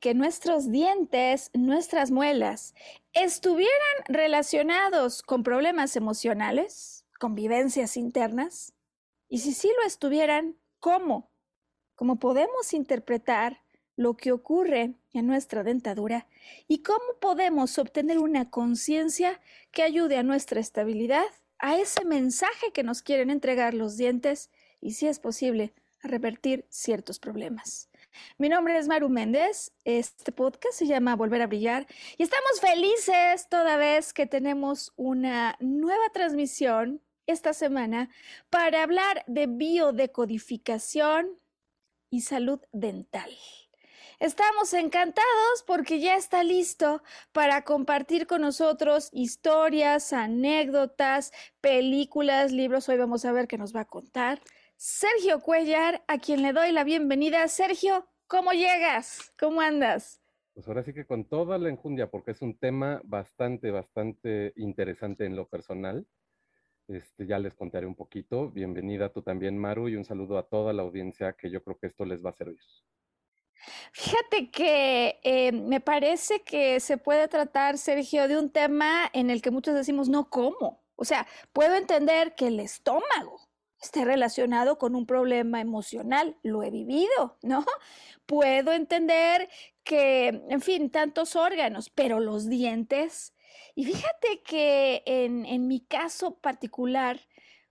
Que nuestros dientes, nuestras muelas, estuvieran relacionados con problemas emocionales, con vivencias internas? Y si sí lo estuvieran, ¿cómo? ¿Cómo podemos interpretar lo que ocurre en nuestra dentadura y cómo podemos obtener una conciencia que ayude a nuestra estabilidad, a ese mensaje que nos quieren entregar los dientes y, si es posible, a revertir ciertos problemas. Mi nombre es Maru Méndez. Este podcast se llama Volver a Brillar y estamos felices toda vez que tenemos una nueva transmisión esta semana para hablar de biodecodificación y salud dental. Estamos encantados porque ya está listo para compartir con nosotros historias, anécdotas, películas, libros. Hoy vamos a ver qué nos va a contar. Sergio Cuellar, a quien le doy la bienvenida. Sergio, ¿cómo llegas? ¿Cómo andas? Pues ahora sí que con toda la enjundia, porque es un tema bastante, bastante interesante en lo personal. Este, ya les contaré un poquito. Bienvenida tú también, Maru, y un saludo a toda la audiencia que yo creo que esto les va a servir. Fíjate que eh, me parece que se puede tratar, Sergio, de un tema en el que muchos decimos no como. O sea, puedo entender que el estómago esté relacionado con un problema emocional. Lo he vivido, ¿no? Puedo entender que, en fin, tantos órganos, pero los dientes. Y fíjate que en, en mi caso particular,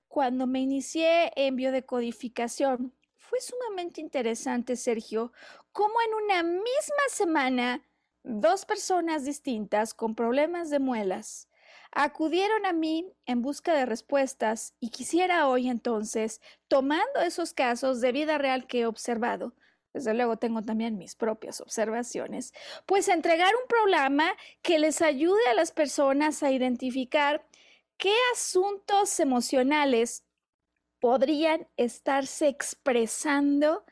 cuando me inicié en biodecodificación, fue sumamente interesante, Sergio, cómo en una misma semana dos personas distintas con problemas de muelas acudieron a mí en busca de respuestas y quisiera hoy entonces, tomando esos casos de vida real que he observado, desde luego tengo también mis propias observaciones, pues entregar un programa que les ayude a las personas a identificar qué asuntos emocionales podrían estarse expresando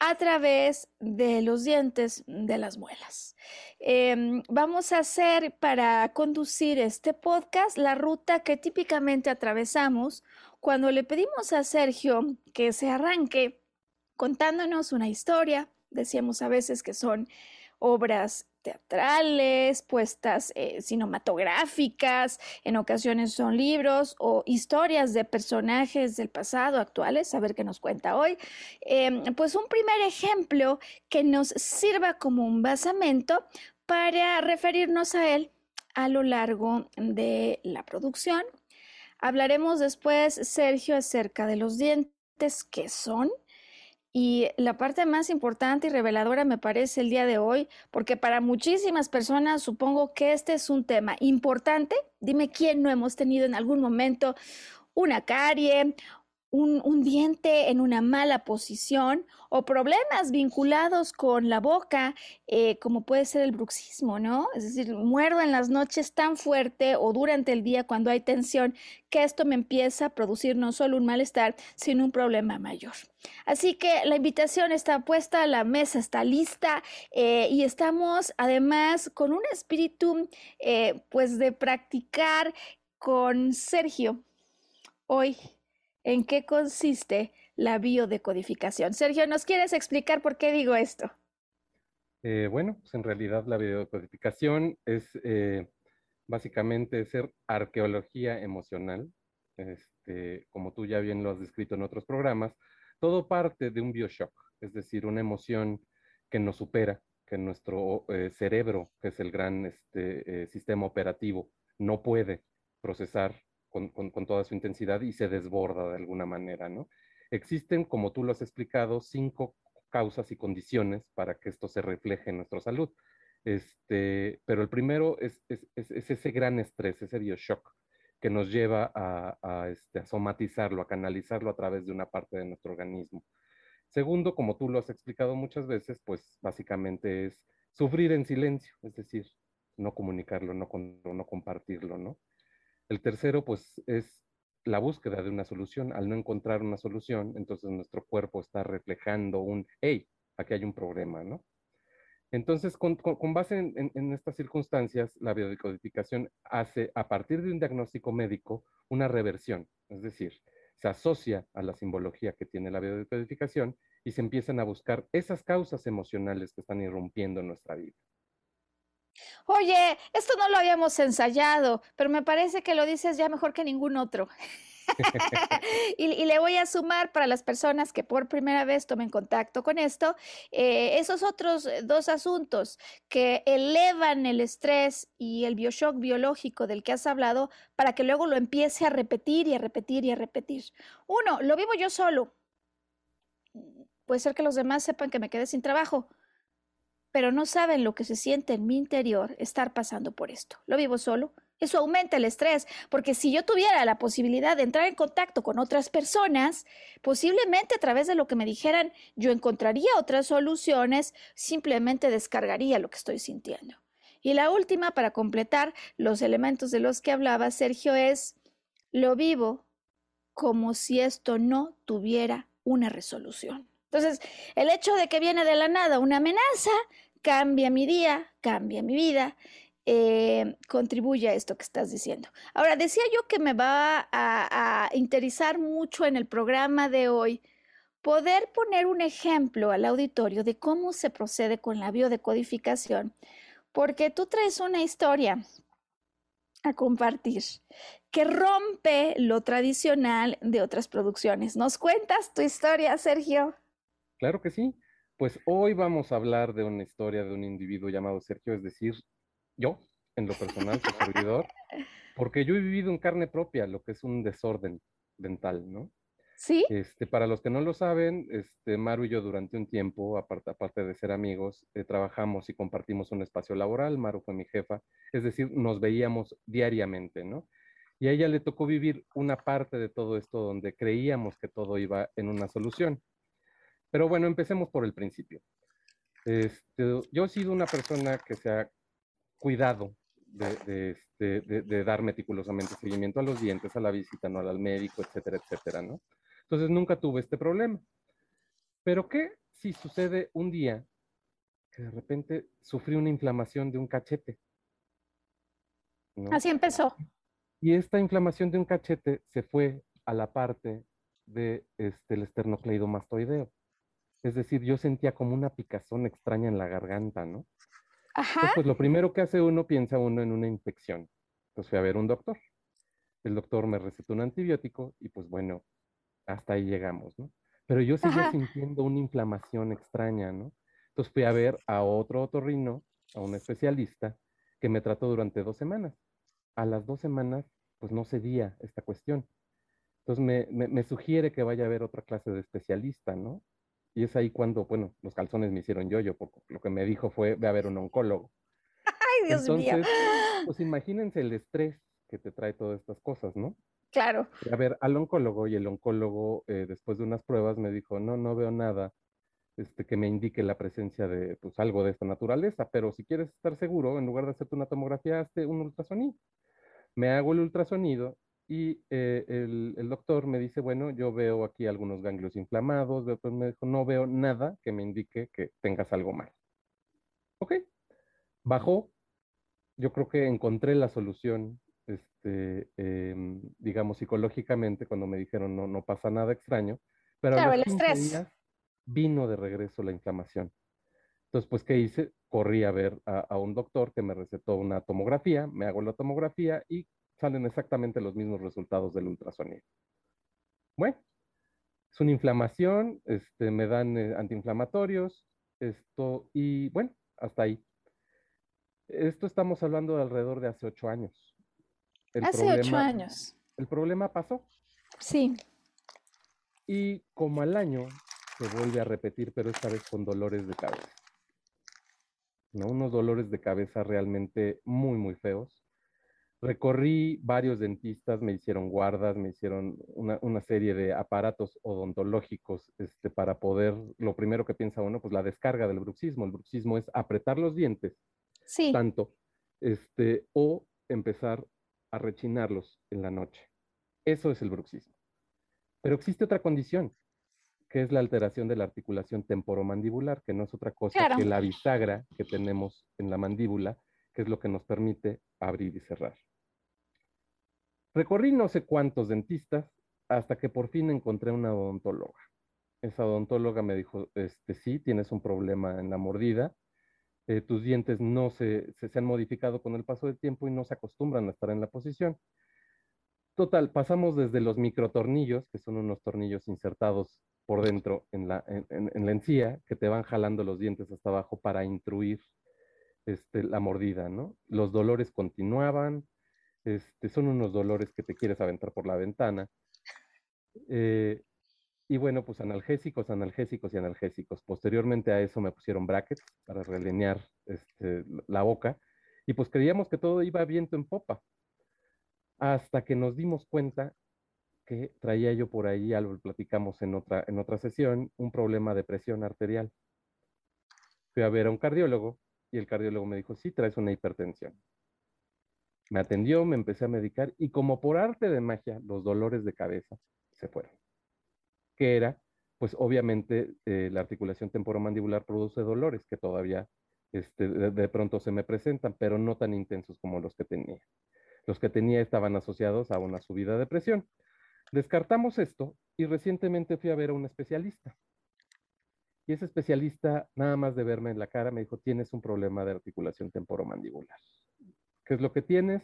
a través de los dientes de las muelas. Em, vamos a hacer para conducir este podcast la ruta que típicamente atravesamos cuando le pedimos a Sergio que se arranque contándonos una historia. Decíamos a veces que son obras teatrales, puestas eh, cinematográficas, en ocasiones son libros o historias de personajes del pasado, actuales, a ver qué nos cuenta hoy. Em, pues un primer ejemplo que nos sirva como un basamento para referirnos a él a lo largo de la producción. Hablaremos después, Sergio, acerca de los dientes, que son, y la parte más importante y reveladora me parece el día de hoy, porque para muchísimas personas supongo que este es un tema importante. Dime quién no hemos tenido en algún momento una carie, un, diente en una mala posición o problemas vinculados con la boca, eh, como puede ser el bruxismo, ¿no? Es decir, muerdo en las noches tan fuerte o durante el día cuando hay tensión que esto me empieza a producir no solo un malestar, sino un problema mayor. Así que la invitación está puesta, la mesa está lista eh, y estamos además con un espíritu eh, pues de practicar con Sergio hoy en qué consiste la biodecodificación. Sergio, ¿nos quieres explicar por qué digo esto? Eh, bueno, pues en realidad la biodecodificación es eh, básicamente ser arqueología emocional, este, como tú ya bien lo has descrito en otros programas, todo parte de un bioshock, es decir, una emoción que nos supera, que nuestro eh, cerebro, que es el gran este, sistema operativo, no puede procesar con, toda su intensidad y se desborda de alguna manera, ¿no? Existen, como tú lo has explicado, cinco causas y condiciones para que esto se refleje en nuestra salud. Este, pero el primero es, es, es, ese gran estrés, ese bioshock que nos lleva a, a, este, a, somatizarlo, a canalizarlo a través de una parte de nuestro organismo. Segundo, como tú lo has explicado muchas veces, pues básicamente es sufrir en silencio, es decir, no comunicarlo, no compartirlo, ¿no? El tercero, pues, es la búsqueda de una solución. Al no encontrar una solución, entonces nuestro cuerpo está reflejando un, hey, aquí hay un problema, ¿no? Entonces, con, base en, estas circunstancias, la biodecodificación hace, a partir de un diagnóstico médico, una reversión, es decir, se asocia a la simbología que tiene la biodecodificación y se empiezan a buscar esas causas emocionales que están irrumpiendo en nuestra vida. Oye, esto no lo habíamos ensayado, pero me parece que lo dices ya mejor que ningún otro. y, le voy a sumar para las personas que por primera vez tomen contacto con esto, eh, esos otros dos asuntos que elevan el estrés y el bioshock biológico del que has hablado para que luego lo empiece a repetir y a repetir y a repetir. Uno, lo vivo yo solo. Puede ser que los demás sepan que me quedé sin trabajo pero no saben lo que se siente en mi interior estar pasando por esto. Lo vivo solo. Eso aumenta el estrés, porque si yo tuviera la posibilidad de entrar en contacto con otras personas, posiblemente a través de lo que me dijeran, yo encontraría otras soluciones, simplemente descargaría lo que estoy sintiendo. Y la última, para completar los elementos de los que hablaba Sergio, es, lo vivo como si esto no tuviera una resolución. Entonces, el hecho de que viene de la nada una amenaza cambia mi día, cambia mi vida, eh, contribuye a esto que estás diciendo. Ahora, decía yo que me va a, a interesar mucho en el programa de hoy poder poner un ejemplo al auditorio de cómo se procede con la biodecodificación, porque tú traes una historia a compartir que rompe lo tradicional de otras producciones. ¿Nos cuentas tu historia, Sergio? Claro que sí. Pues hoy vamos a hablar de una historia de un individuo llamado Sergio, es decir, yo, en lo personal, su servidor, porque yo he vivido en carne propia lo que es un desorden dental, ¿no? Sí. Este, para los que no lo saben, este, Maru y yo durante un tiempo, aparte, aparte de ser amigos, eh, trabajamos y compartimos un espacio laboral. Maru fue mi jefa, es decir, nos veíamos diariamente, ¿no? Y a ella le tocó vivir una parte de todo esto donde creíamos que todo iba en una solución. Pero bueno, empecemos por el principio. Este, yo he sido una persona que se ha cuidado de, este, dar meticulosamente seguimiento a los dientes, a la visita anual al médico, etcétera, etcétera, ¿no? Entonces nunca tuve este problema. Pero ¿qué si sucede un día que de repente sufrí una inflamación de un cachete? Así empezó. Y esta inflamación de un cachete se fue a la parte del de este, el esternocleidomastoideo. Es decir, yo sentía como una picazón extraña en la garganta, ¿no? Ajá. pues lo primero que hace uno, piensa uno en una infección. Entonces fui a ver un doctor. El doctor me recetó un antibiótico y pues bueno, hasta ahí llegamos, ¿no? Pero yo seguía sintiendo una inflamación extraña, ¿no? Entonces fui a ver a otro otorrino, a un especialista, que me trató durante dos semanas. A las dos semanas, pues no cedía esta cuestión. Entonces me, me sugiere que vaya a ver otra clase de especialista, ¿no? Y es ahí cuando, bueno, los calzones me hicieron yo-yo, porque lo que me dijo fue, ve a ver un oncólogo. Ay, Dios mío. Pues imagínense el estrés que te trae todas estas cosas, ¿no? Claro. A ver, al oncólogo, y el oncólogo, eh, después de unas pruebas, me dijo, no, no veo nada este, que me indique la presencia de, pues, algo de esta naturaleza, pero si quieres estar seguro, en lugar de hacerte una tomografía, hazte un ultrasonido. Me hago el ultrasonido y eh, el, doctor me dice, bueno, yo veo aquí algunos ganglios inflamados, después me dijo, no veo nada que me indique que tengas algo mal. Ok, bajó, yo creo que encontré la solución, este, em, digamos, psicológicamente, cuando me dijeron, no, no pasa nada extraño, pero claro, el estrés. vino de regreso la inflamación. Entonces, pues, ¿qué hice? Corrí a ver a, un doctor que me recetó una tomografía, me hago la tomografía y salen exactamente los mismos resultados del ultrasonido. Bueno, es una inflamación, este, me dan eh, antiinflamatorios, esto, y bueno, hasta ahí. Esto estamos hablando de alrededor de hace ocho años. hace ocho años. El problema pasó. Sí. Y como al año se vuelve a repetir, pero esta vez con dolores de cabeza. ¿no? Unos dolores de cabeza realmente muy, muy feos. Recorrí varios dentistas, me hicieron guardas, me hicieron una, serie de aparatos odontológicos este, para poder, lo primero que piensa uno, pues la descarga del bruxismo. El bruxismo es apretar los dientes sí. tanto, este, o empezar a rechinarlos en la noche. Eso es el bruxismo. Pero existe otra condición, que es la alteración de la articulación temporomandibular, que no es otra cosa que la bisagra que tenemos en la mandíbula, que es lo que nos permite abrir y cerrar. Recorrí no sé cuántos dentistas hasta que por fin encontré una odontóloga. Esa odontóloga me dijo, este, sí, tienes un problema en la mordida, eh, tus dientes no se, se, han modificado con el paso del tiempo y no se acostumbran a estar en la posición. Total, pasamos desde los microtornillos, que son unos tornillos insertados por dentro en la, en, la encía, que te van jalando los dientes hasta abajo para intruir este, la mordida, ¿no? Los dolores continuaban, este, son unos dolores que te quieres aventar por la ventana. Eh, y bueno, pues analgésicos, analgésicos y analgésicos. Posteriormente a eso me pusieron brackets para relinear este, la boca. Y pues creíamos que todo iba viento en popa. Hasta que nos dimos cuenta que traía yo por ahí, algo platicamos en otra, en otra sesión, un problema de presión arterial. Fui a ver a un cardiólogo y el cardiólogo me dijo, sí, traes una hipertensión. Me atendió, me empecé a medicar y como por arte de magia, los dolores de cabeza se fueron que era, pues obviamente eh, la articulación temporomandibular produce dolores que todavía este, de, pronto se me presentan, pero no tan intensos como los que tenía. Los que tenía estaban asociados a una subida de presión. Descartamos esto y recientemente fui a ver a un especialista. Y ese especialista, nada más de verme en la cara, me dijo, tienes un problema de articulación temporomandibular. ¿Qué es lo que tienes?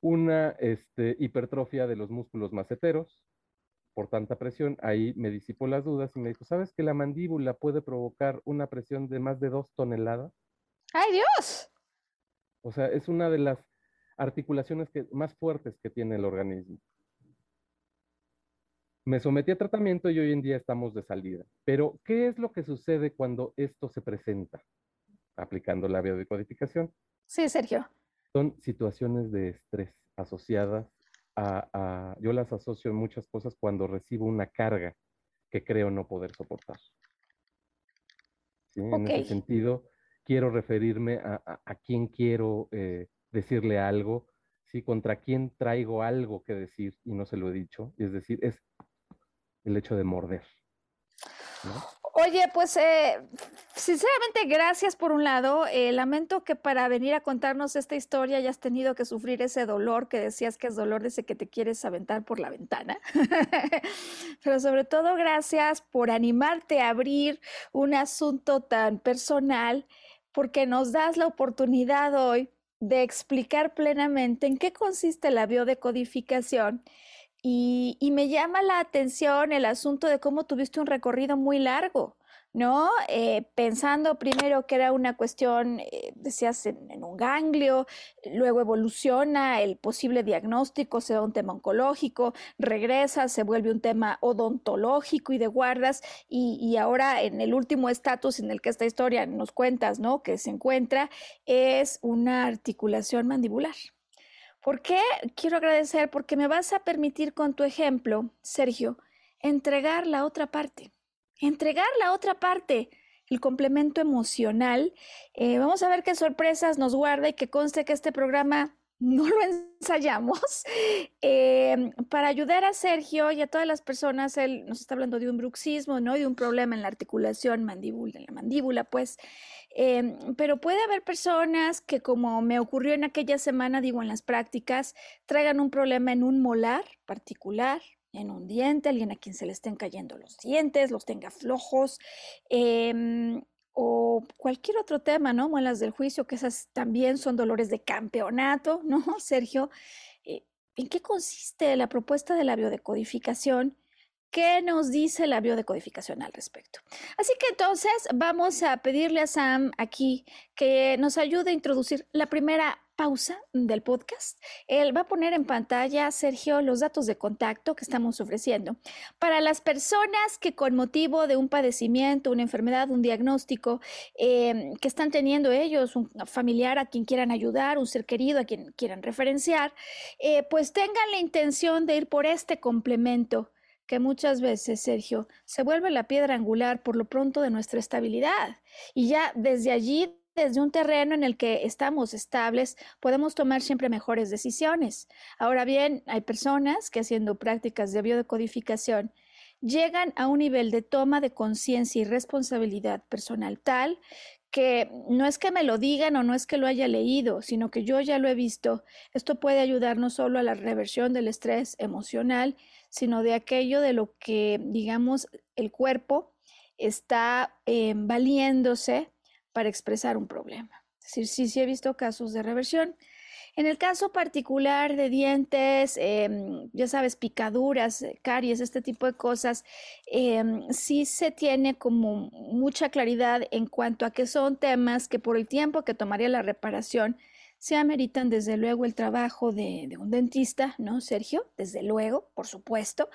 Una este, hipertrofia de los músculos maceteros, por tanta presión, ahí me disipó las dudas y me dijo, ¿sabes que la mandíbula puede provocar una presión de más de dos toneladas? ¡Ay, Dios! O sea, es una de las articulaciones que, más fuertes que tiene el organismo. Me sometí a tratamiento y hoy en día estamos de salida. Pero, ¿qué es lo que sucede cuando esto se presenta? Aplicando la biodecodificación. Sí, Sergio. Son situaciones de estrés asociadas a, yo las asocio en muchas cosas cuando recibo una carga que creo no poder soportar. En ese sentido, quiero referirme a, a, quién quiero eh, decirle algo, ¿sí? contra quién traigo algo que decir y no se lo he dicho. Es decir, es el hecho de morder. Oye, pues eh, sinceramente gracias por un lado. Eh, lamento que para venir a contarnos esta historia hayas tenido que sufrir ese dolor que decías que es dolor de ese que te quieres aventar por la ventana. Pero sobre todo gracias por animarte a abrir un asunto tan personal porque nos das la oportunidad hoy de explicar plenamente en qué consiste la biodecodificación y, me llama la atención el asunto de cómo tuviste un recorrido muy largo, ¿no? Eh, pensando primero que era una cuestión, eh, decías, en, un ganglio, luego evoluciona el posible diagnóstico, se da un tema oncológico, regresa, se vuelve un tema odontológico y de guardas, y, y ahora en el último estatus en el que esta historia nos cuentas, ¿no? Que se encuentra, es una articulación mandibular. ¿Por qué? Quiero agradecer porque me vas a permitir con tu ejemplo, Sergio, entregar la otra parte. Entregar la otra parte, el complemento emocional. Eh, vamos a ver qué sorpresas nos guarda y que conste que este programa no lo ensayamos. Eh, para ayudar a Sergio y a todas las personas, él nos está hablando de un bruxismo, ¿no? De un problema en la articulación mandíbula, en la mandíbula, pues. Em, pero puede haber personas que, como me ocurrió en aquella semana, digo, en las prácticas, traigan un problema en un molar particular, en un diente, alguien a quien se le estén cayendo los dientes, los tenga flojos. Em, o cualquier otro tema, ¿no? Muelas del juicio, que esas también son dolores de campeonato, ¿no, Sergio? Eh, ¿En qué consiste la propuesta de la biodecodificación? ¿Qué nos dice la biodecodificación al respecto? Así que entonces vamos a pedirle a Sam aquí que nos ayude a introducir la primera pausa del podcast. Él va a poner en pantalla, Sergio, los datos de contacto que estamos ofreciendo para las personas que con motivo de un padecimiento, una enfermedad, un diagnóstico em, que están teniendo ellos, un familiar a quien quieran ayudar, un ser querido a quien quieran referenciar, eh, pues tengan la intención de ir por este complemento que muchas veces, Sergio, se vuelve la piedra angular por lo pronto de nuestra estabilidad. Y ya desde allí, desde un terreno en el que estamos estables, podemos tomar siempre mejores decisiones. Ahora bien, hay personas que haciendo prácticas de biodecodificación llegan a un nivel de toma de conciencia y responsabilidad personal tal que no es que me lo digan o no es que lo haya leído, sino que yo ya lo he visto. Esto puede ayudar no solo a la reversión del estrés emocional, sino de aquello de lo que, digamos, el cuerpo está eh, valiéndose para expresar un problema. Es decir, sí, sí he visto casos de reversión. En el caso particular de dientes, em, ya sabes, picaduras, eh, caries, este tipo de cosas, em, sí se tiene como mucha claridad en cuanto a que son temas que por el tiempo que tomaría la reparación, se ameritan desde luego el trabajo de, un dentista, ¿no, Sergio? Desde luego, por supuesto.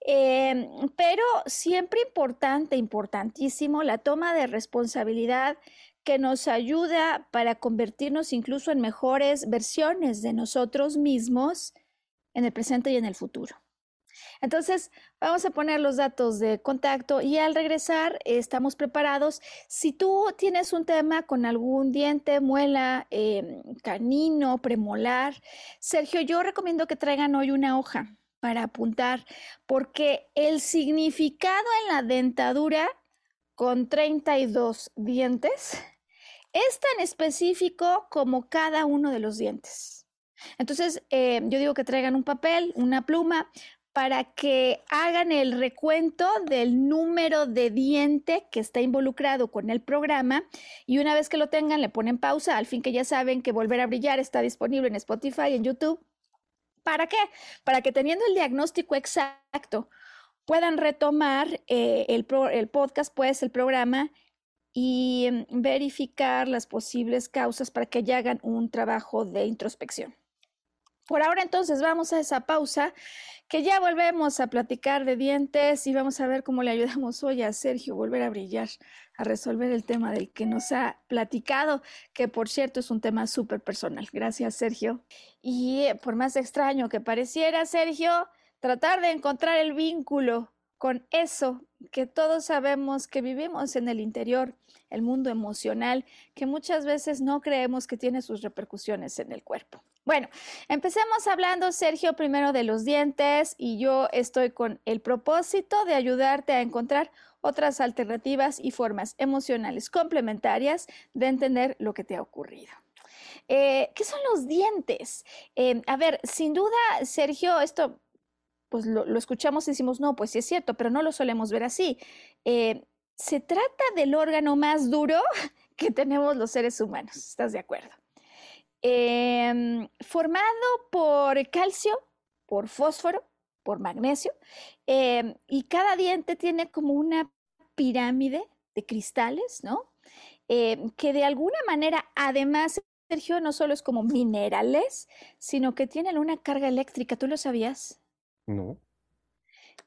Em, pero siempre importante, importantísimo, la toma de responsabilidad que nos ayuda para convertirnos incluso en mejores versiones de nosotros mismos en el presente y en el futuro. Entonces, vamos a poner los datos de contacto y al regresar estamos preparados. Si tú tienes un tema con algún diente, muela, em, canino, premolar, Sergio, yo recomiendo que traigan hoy una hoja para apuntar, porque el significado en la dentadura con 32 dientes es tan específico como cada uno de los dientes. Entonces, em, yo digo que traigan un papel, una pluma, para que hagan el recuento del número de diente que está involucrado con el programa y una vez que lo tengan le ponen pausa al fin que ya saben que Volver a Brillar está disponible en Spotify, en YouTube. ¿Para qué? Para que teniendo el diagnóstico exacto puedan retomar eh, el, el podcast, pues el programa y mm, verificar las posibles causas para que ya hagan un trabajo de introspección. Por ahora entonces vamos a esa pausa, que ya volvemos a platicar de dientes y vamos a ver cómo le ayudamos hoy a Sergio volver a brillar, a resolver el tema del que nos ha platicado, que por cierto es un tema súper personal. Gracias, Sergio. Y eh, por más extraño que pareciera, Sergio, tratar de encontrar el vínculo con eso que todos sabemos que vivimos en el interior, el mundo emocional, que muchas veces no creemos que tiene sus repercusiones en el cuerpo. Bueno, empecemos hablando, Sergio, primero de los dientes y yo estoy con el propósito de ayudarte a encontrar otras alternativas y formas emocionales complementarias de entender lo que te ha ocurrido. Eh, ¿Qué son los dientes? Eh, a ver, sin duda, Sergio, esto pues lo, escuchamos y decimos, no, pues sí es cierto, pero no lo solemos ver así. Eh, se trata del órgano más duro que tenemos los seres humanos, ¿estás de acuerdo? Em, formado por calcio, por fósforo, por magnesio, em, y cada diente tiene como una pirámide de cristales, ¿no? Em, que de alguna manera, además, Sergio, no solo es como minerales, sino que tienen una carga eléctrica. ¿Tú lo sabías? No.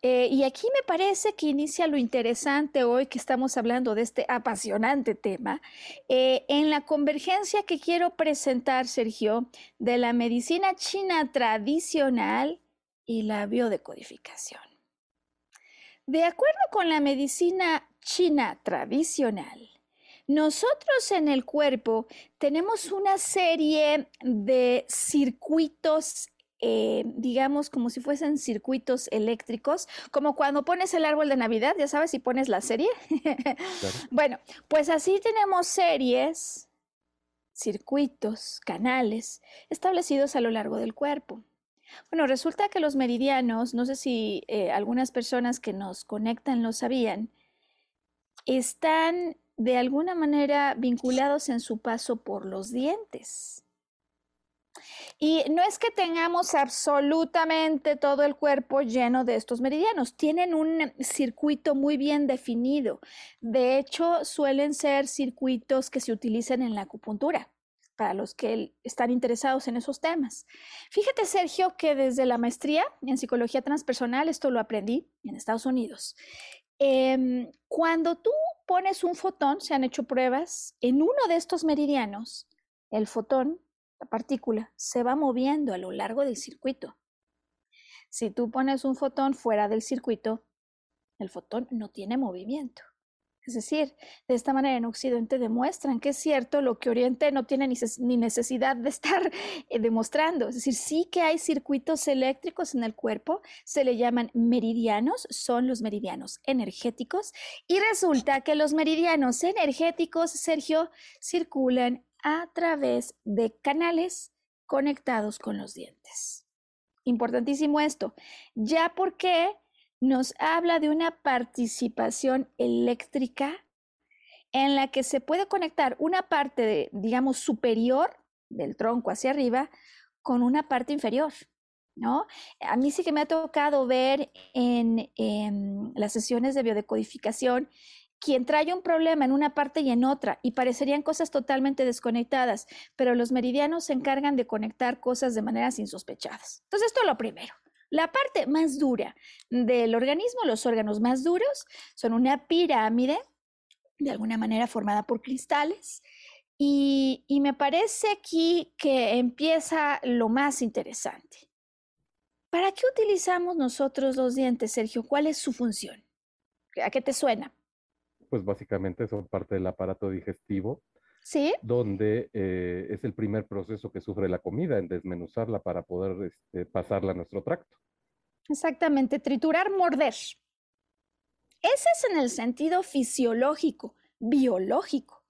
Eh, y aquí me parece que inicia lo interesante hoy que estamos hablando de este apasionante tema, eh, en la convergencia que quiero presentar, Sergio, de la medicina china tradicional y la biodecodificación. De acuerdo con la medicina china tradicional, nosotros en el cuerpo tenemos una serie de circuitos eh, digamos, como si fuesen circuitos eléctricos, como cuando pones el árbol de Navidad, ya sabes, y pones la serie. bueno, pues así tenemos series, circuitos, canales establecidos a lo largo del cuerpo. Bueno, resulta que los meridianos, no sé si eh, algunas personas que nos conectan lo sabían, están de alguna manera vinculados en su paso por los dientes. Y no es que tengamos absolutamente todo el cuerpo lleno de estos meridianos, tienen un circuito muy bien definido. De hecho, suelen ser circuitos que se utilizan en la acupuntura para los que están interesados en esos temas. Fíjate, Sergio, que desde la maestría en psicología transpersonal, esto lo aprendí en Estados Unidos, em, cuando tú pones un fotón, se han hecho pruebas, en uno de estos meridianos, el fotón, la partícula, se va moviendo a lo largo del circuito. Si tú pones un fotón fuera del circuito, el fotón no tiene movimiento. Es decir, de esta manera en Occidente demuestran que es cierto lo que Oriente no tiene ni necesidad de estar eh, demostrando. Es decir, sí que hay circuitos eléctricos en el cuerpo, se le llaman meridianos, son los meridianos energéticos, y resulta que los meridianos energéticos, Sergio, circulan a través de canales conectados con los dientes. Importantísimo esto, ya porque nos habla de una participación eléctrica en la que se puede conectar una parte, digamos, superior del tronco hacia arriba con una parte inferior, ¿no? A mí sí que me ha tocado ver en, en las sesiones de biodecodificación quien trae un problema en una parte y en otra y parecerían cosas totalmente desconectadas, pero los meridianos se encargan de conectar cosas de maneras insospechadas. Entonces, esto es lo primero. La parte más dura del organismo, los órganos más duros, son una pirámide, de alguna manera formada por cristales, y, me parece aquí que empieza lo más interesante. ¿Para qué utilizamos nosotros los dientes, Sergio? ¿Cuál es su función? ¿A qué te suena? Pues básicamente son parte del aparato digestivo, ¿Sí? donde eh, es el primer proceso que sufre la comida en desmenuzarla para poder este, pasarla a nuestro tracto. Exactamente, triturar, morder. Ese es en el sentido fisiológico, biológico.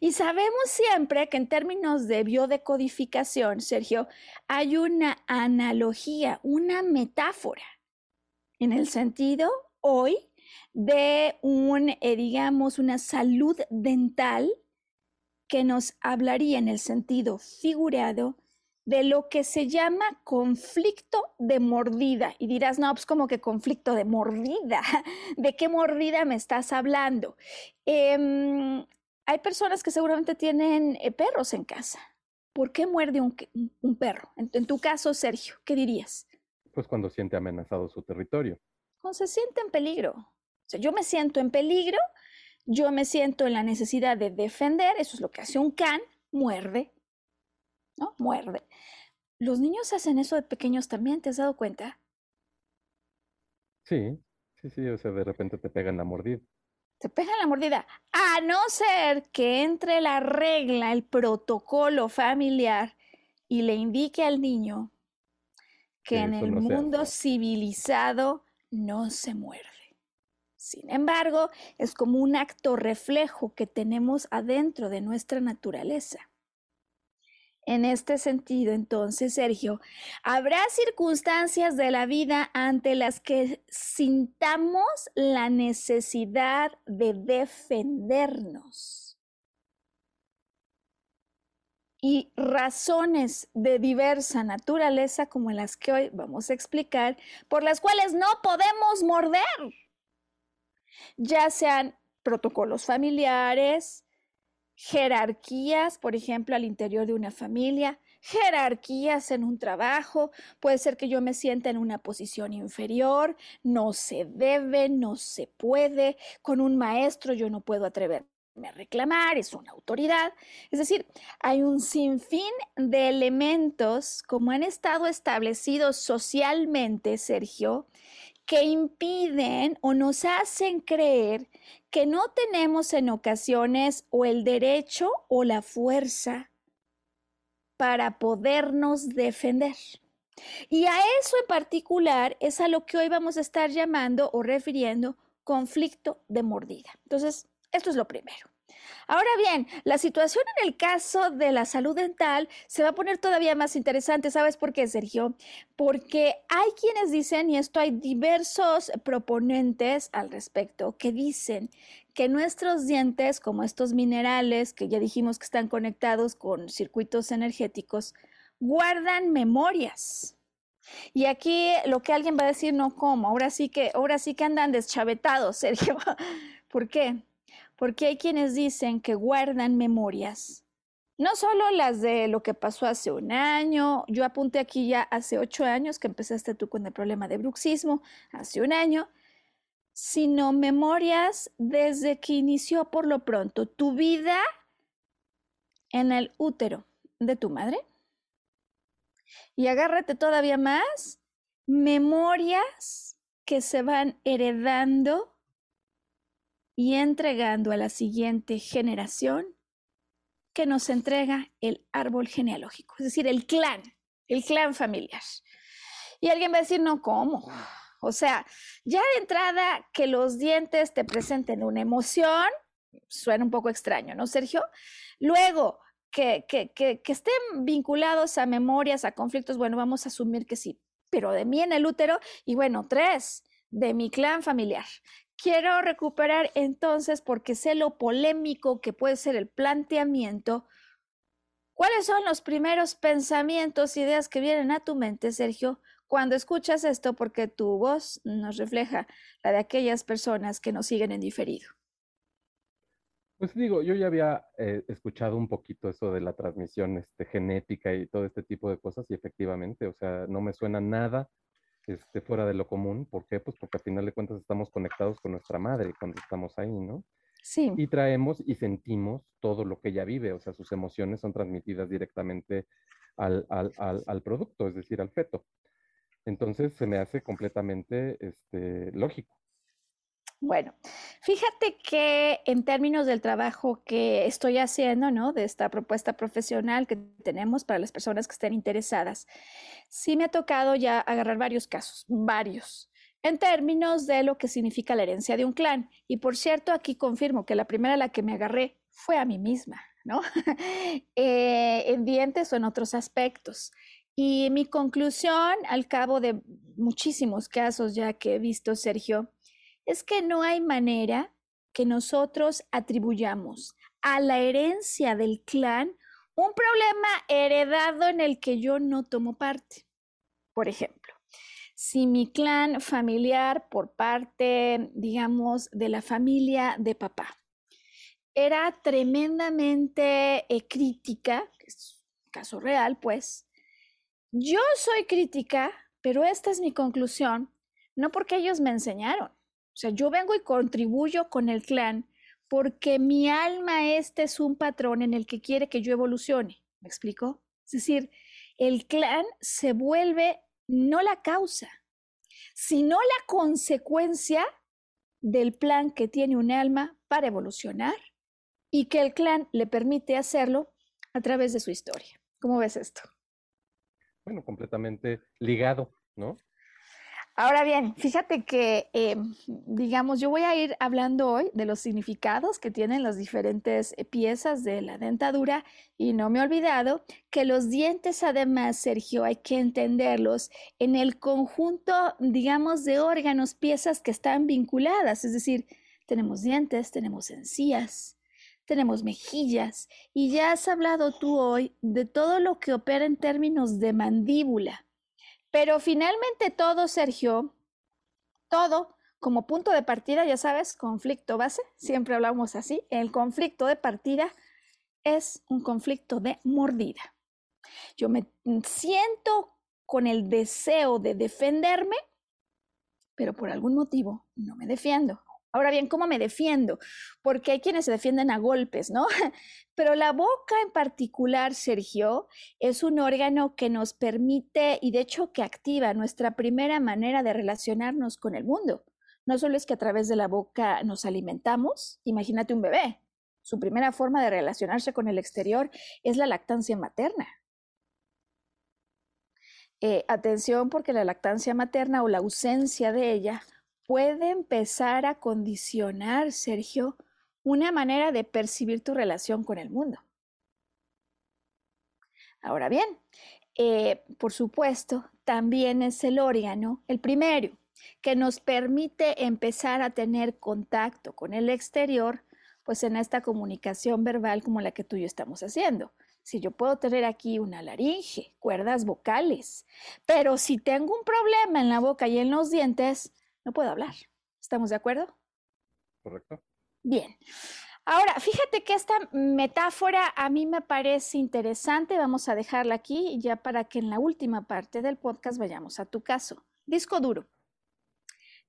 Y sabemos siempre que en términos de biodecodificación, Sergio, hay una analogía, una metáfora, en el sentido hoy de un, eh, digamos, una salud dental que nos hablaría en el sentido figurado de lo que se llama conflicto de mordida. Y dirás, no, pues como que conflicto de mordida. ¿De qué mordida me estás hablando? Em, hay personas que seguramente tienen eh, perros en casa. ¿Por qué muerde un, perro? En, tu caso, Sergio, ¿qué dirías? Pues cuando siente amenazado su territorio. Cuando se siente en peligro. Sea, yo me siento en peligro, yo me siento en la necesidad de defender, eso es lo que hace un can, muerde, ¿no? Muerde. Los niños hacen eso de pequeños también, ¿te has dado cuenta? Sí, sí, sí, o sea, de repente te pegan la mordida. Te pegan la mordida, a no ser que entre la regla, el protocolo familiar y le indique al niño que en el mundo civilizado no se muerde. Sin embargo, es como un acto reflejo que tenemos adentro de nuestra naturaleza. En este sentido, entonces, Sergio, habrá circunstancias de la vida ante las que sintamos la necesidad de defendernos. Y razones de diversa naturaleza, como las que hoy vamos a explicar, por las cuales no podemos morder, ya sean protocolos familiares, jerarquías, por ejemplo, al interior de una familia, jerarquías en un trabajo, puede ser que yo me sienta en una posición inferior, no se debe, no se puede, con un maestro yo no puedo atreverme a reclamar, es una autoridad. Es decir, hay un sinfín de elementos como han estado establecidos socialmente, Sergio, que impiden o nos hacen creer que no tenemos en ocasiones o el derecho o la fuerza para podernos defender. Y a eso en particular es a lo que hoy vamos a estar llamando o refiriendo conflicto de mordida. Entonces, esto es lo primero. Ahora bien, la situación en el caso de la salud dental se va a poner todavía más interesante. ¿Sabes por qué, Sergio? Porque hay quienes dicen, y esto hay diversos proponentes al respecto, que dicen que nuestros dientes, como estos minerales que ya dijimos que están conectados con circuitos energéticos, guardan memorias. Y aquí lo que alguien va a decir, no como, ahora sí que, ahora sí que andan deschavetados, Sergio. ¿Por qué? Porque hay quienes dicen que guardan memorias. No solo las de lo que pasó hace un año, yo apunté aquí ya hace ocho años que empezaste tú con el problema de bruxismo, hace un año, sino memorias desde que inició por lo pronto tu vida en el útero de tu madre. Y agárrate todavía más, memorias que se van heredando y entregando a la siguiente generación que nos entrega el árbol genealógico, es decir, el clan, el clan familiar. Y alguien va a decir, no, ¿cómo? O sea, ya de entrada que los dientes te presenten una emoción, suena un poco extraño, ¿no, Sergio? Luego, que, que, que, que, estén vinculados a memorias, a conflictos, bueno, vamos a asumir que sí, pero de mí en el útero, y bueno, tres, de mi clan familiar. Quiero recuperar entonces, porque sé lo polémico que puede ser el planteamiento, ¿cuáles son los primeros pensamientos, ideas que vienen a tu mente, Sergio, cuando escuchas esto, porque tu voz nos refleja la de aquellas personas que nos siguen en diferido. Pues digo, yo ya había eh, escuchado un poquito eso de la transmisión este, genética y todo este tipo de cosas y efectivamente, o sea, no me suena nada este, fuera de lo común. ¿Por qué? Pues porque al final de cuentas estamos conectados con nuestra madre cuando estamos ahí, ¿no? Sí. Y traemos y sentimos todo lo que ella vive, o sea, sus emociones son transmitidas directamente al, al, al, al producto, es decir, al feto. Entonces se me hace completamente este, lógico. Bueno, fíjate que en términos del trabajo que estoy haciendo, ¿no? De esta propuesta profesional que tenemos para las personas que estén interesadas, sí me ha tocado ya agarrar varios casos, varios, en términos de lo que significa la herencia de un clan. Y por cierto, aquí confirmo que la primera a la que me agarré fue a mí misma, ¿no? eh, en dientes o en otros aspectos. Y mi conclusión, al cabo de muchísimos casos ya que he visto, Sergio, es que no hay manera que nosotros atribuyamos a la herencia del clan un problema heredado en el que yo no tomo parte. Por ejemplo, si mi clan familiar por parte, digamos, de la familia de papá era tremendamente eh, crítica, es un caso real, pues, yo soy crítica, pero esta es mi conclusión, no porque ellos me enseñaron. O sea, yo vengo y contribuyo con el clan porque mi alma este es un patrón en el que quiere que yo evolucione. ¿Me explico? Es decir, el clan se vuelve no la causa, sino la consecuencia del plan que tiene un alma para evolucionar y que el clan le permite hacerlo a través de su historia. ¿Cómo ves esto? bueno, completamente ligado, ¿no? Ahora bien, fíjate que, eh, digamos, yo voy a ir hablando hoy de los significados que tienen las diferentes eh, piezas de la dentadura y no me he olvidado que los dientes, además, Sergio, hay que entenderlos en el conjunto, digamos, de órganos, piezas que están vinculadas, es decir, tenemos dientes, tenemos encías, tenemos mejillas y ya has hablado tú hoy de todo lo que opera en términos de mandíbula. Pero finalmente todo, Sergio, todo como punto de partida, ya sabes, conflicto base, siempre hablamos así, el conflicto de partida es un conflicto de mordida. Yo me siento con el deseo de defenderme, pero por algún motivo no me defiendo. Ahora bien, ¿cómo me defiendo? Porque hay quienes se defienden a golpes, ¿no? Pero la boca en particular, Sergio, es un órgano que nos permite y de hecho que activa nuestra primera manera de relacionarnos con el mundo. No solo es que a través de la boca nos alimentamos, imagínate un bebé. Su primera forma de relacionarse con el exterior es la lactancia materna. Eh, atención porque la lactancia materna o la ausencia de ella puede empezar a condicionar, Sergio, una manera de percibir tu relación con el mundo. Ahora bien, eh, por supuesto, también es el órgano, el primero, que nos permite empezar a tener contacto con el exterior, pues en esta comunicación verbal como la que tú y yo estamos haciendo. Si yo puedo tener aquí una laringe, cuerdas vocales, pero si tengo un problema en la boca y en los dientes, no puedo hablar. ¿Estamos de acuerdo? Correcto. Bien. Ahora, fíjate que esta metáfora a mí me parece interesante. Vamos a dejarla aquí ya para que en la última parte del podcast vayamos a tu caso. Disco duro.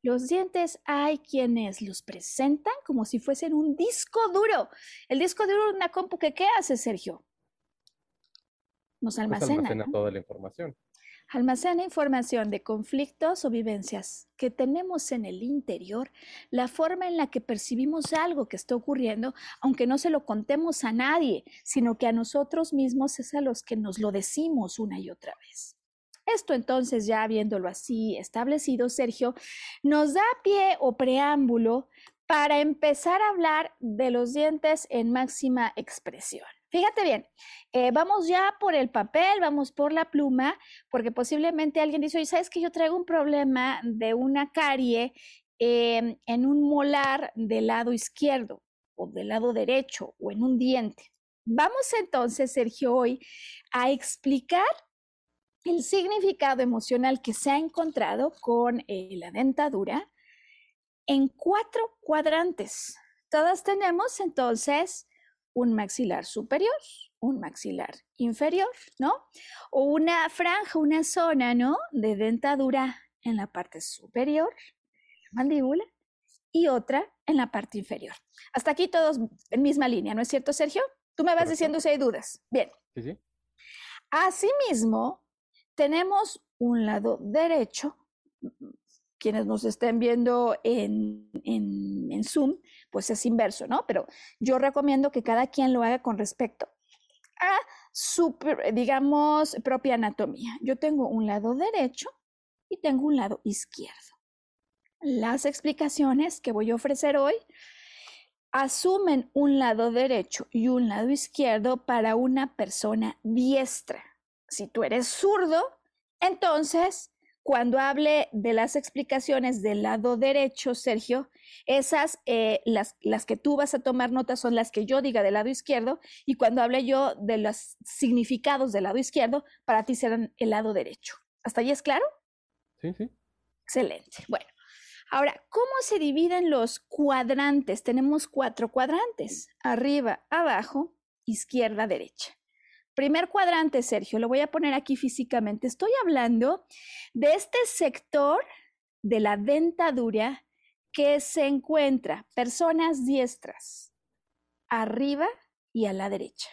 Los dientes hay quienes los presentan como si fuesen un disco duro. El disco duro es una compu que ¿qué hace, Sergio? Nos Pues almacena. almacena ¿no? toda la información. Almacena información de conflictos o vivencias que tenemos en el interior, la forma en la que percibimos algo que está ocurriendo, aunque no se lo contemos a nadie, sino que a nosotros mismos es a los que nos lo decimos una y otra vez. Esto entonces, ya viéndolo así establecido, Sergio, nos da pie o preámbulo para empezar a hablar de los dientes en máxima expresión. Fíjate bien, eh, vamos ya por el papel, vamos por la pluma, porque posiblemente alguien dice, oye, ¿sabes que yo traigo un problema de una carie em, en un molar del lado izquierdo o del lado derecho o en un diente? Vamos entonces, Sergio, hoy a explicar el significado emocional que se ha encontrado con eh, la dentadura en cuatro cuadrantes. Todas tenemos entonces un maxilar superior, un maxilar inferior, ¿no? O una franja, una zona, ¿no? De dentadura en la parte superior, la mandíbula, y otra en la parte inferior. Hasta aquí todos en misma línea, ¿no es cierto, Sergio? Tú me vas diciendo si hay dudas. Bien. Sí, sí. Asimismo, tenemos un lado derecho. Quienes nos estén viendo en, en- en Zoom, pues es inverso, ¿no? Pero yo recomiendo que cada quien lo haga con respecto a su, digamos, propia anatomía. Yo tengo un lado derecho y tengo un lado izquierdo. Las explicaciones que voy a ofrecer hoy asumen un lado derecho y un lado izquierdo para una persona diestra. Si tú eres zurdo, entonces cuando hable de las explicaciones del lado derecho, Sergio, esas, eh, las, las que tú vas a tomar nota son las que yo diga del lado izquierdo, y cuando hable yo de los significados del lado izquierdo, para ti serán el lado derecho. ¿Hasta ahí es claro? Sí, sí. Excelente. Bueno, ahora, ¿cómo se dividen los cuadrantes? Tenemos cuatro cuadrantes, arriba, abajo, izquierda, derecha. Primer cuadrante, Sergio, lo voy a poner aquí físicamente. Estoy hablando de este sector de la dentadura que se encuentra personas diestras, arriba y a la derecha.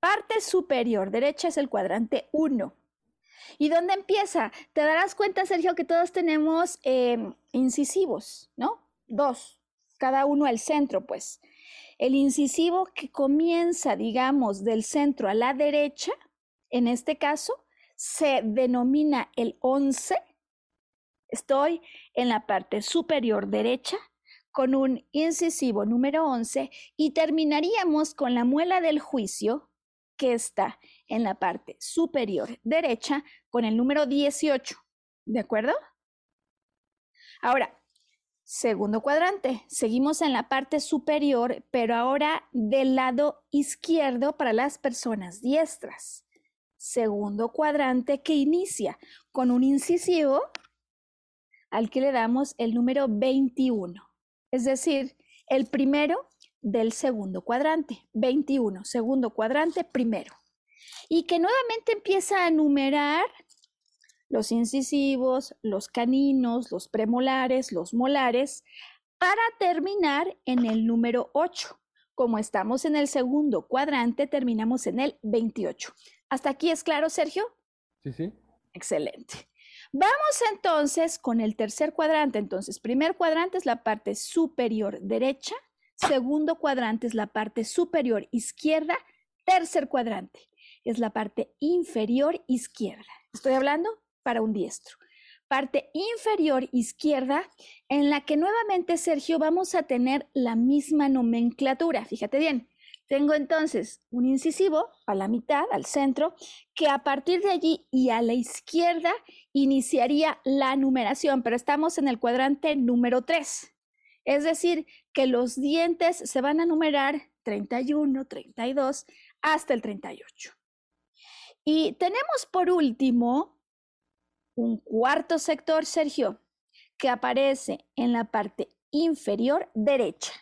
Parte superior derecha es el cuadrante 1. ¿Y dónde empieza? Te darás cuenta, Sergio, que todos tenemos eh, incisivos, ¿no? Dos, cada uno al centro, pues. El incisivo que comienza, digamos, del centro a la derecha, en este caso, se denomina el 11. Estoy en la parte superior derecha con un incisivo número 11 y terminaríamos con la muela del juicio que está en la parte superior derecha con el número 18. ¿De acuerdo? Ahora, segundo cuadrante. Seguimos en la parte superior, pero ahora del lado izquierdo para las personas diestras. Segundo cuadrante que inicia con un incisivo al que le damos el número 21. Es decir, el primero del segundo cuadrante, 21, segundo cuadrante, primero. Y que nuevamente empieza a numerar los incisivos, los caninos, los premolares, los molares, para terminar en el número 8. Como estamos en el segundo cuadrante, terminamos en el 28. ¿Hasta aquí es claro, Sergio? Sí, sí. Excelente. Vamos entonces con el tercer cuadrante. Entonces, primer cuadrante es la parte superior derecha, segundo cuadrante es la parte superior izquierda, tercer cuadrante es la parte inferior izquierda. Estoy hablando para un diestro. Parte inferior izquierda en la que nuevamente, Sergio, vamos a tener la misma nomenclatura. Fíjate bien, Tengo entonces un incisivo a la mitad, al centro, que a partir de allí y a la izquierda iniciaría la numeración, pero estamos en el cuadrante número 3. Es decir, que los dientes se van a numerar 31, 32 hasta el 38. Y tenemos por último un cuarto sector, Sergio, que aparece en la parte inferior derecha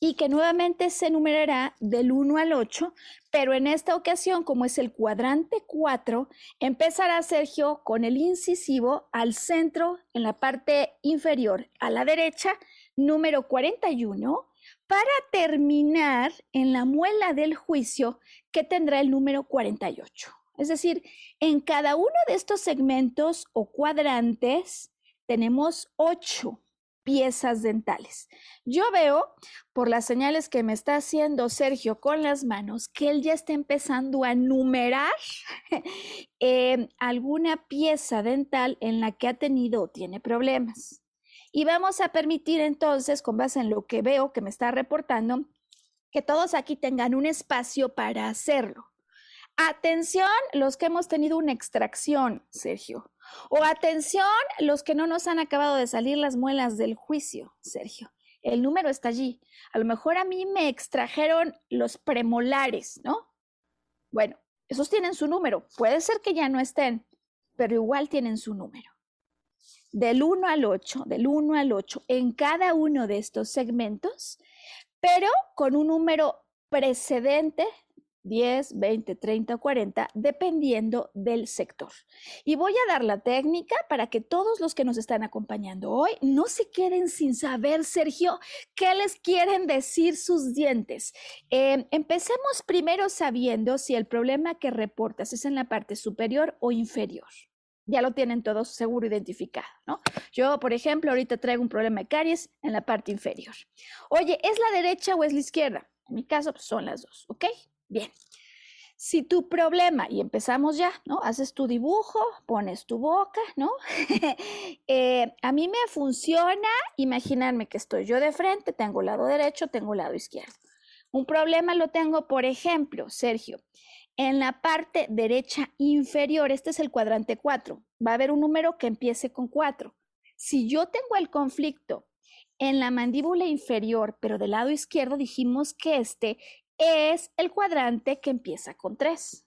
y que nuevamente se numerará del 1 al 8, pero en esta ocasión, como es el cuadrante 4, empezará Sergio con el incisivo al centro, en la parte inferior a la derecha, número 41, para terminar en la muela del juicio que tendrá el número 48. Es decir, en cada uno de estos segmentos o cuadrantes tenemos 8 piezas dentales. Yo veo por las señales que me está haciendo Sergio con las manos que él ya está empezando a numerar eh, alguna pieza dental en la que ha tenido o tiene problemas. Y vamos a permitir entonces, con base en lo que veo que me está reportando, que todos aquí tengan un espacio para hacerlo. Atención, los que hemos tenido una extracción, Sergio. O atención, los que no nos han acabado de salir las muelas del juicio, Sergio. El número está allí. A lo mejor a mí me extrajeron los premolares, ¿no? Bueno, esos tienen su número. Puede ser que ya no estén, pero igual tienen su número. Del 1 al 8, del 1 al 8 en cada uno de estos segmentos, pero con un número precedente 10, 20, 30, 40, dependiendo del sector. Y voy a dar la técnica para que todos los que nos están acompañando hoy no se queden sin saber, Sergio, qué les quieren decir sus dientes. Em, empecemos primero sabiendo si el problema que reportas es en la parte superior o inferior ya lo tienen todos seguro identificado, ¿no? Yo, por ejemplo, ahorita traigo un problema de caries en la parte inferior. Oye, ¿es la derecha o es la izquierda? En mi caso, pues, son las dos, ¿ok? Bien. Si tu problema, y empezamos ya, ¿no? Haces tu dibujo, pones tu boca, ¿no? Eh, a mí me funciona imaginarme que estoy yo de frente, tengo lado derecho, tengo lado izquierdo. Un problema lo tengo, por ejemplo, Sergio, en la parte derecha inferior, este es el cuadrante 4, va a haber un número que empiece con 4. Si yo tengo el conflicto en la mandíbula inferior, pero del lado izquierdo dijimos que este es el cuadrante que empieza con 3.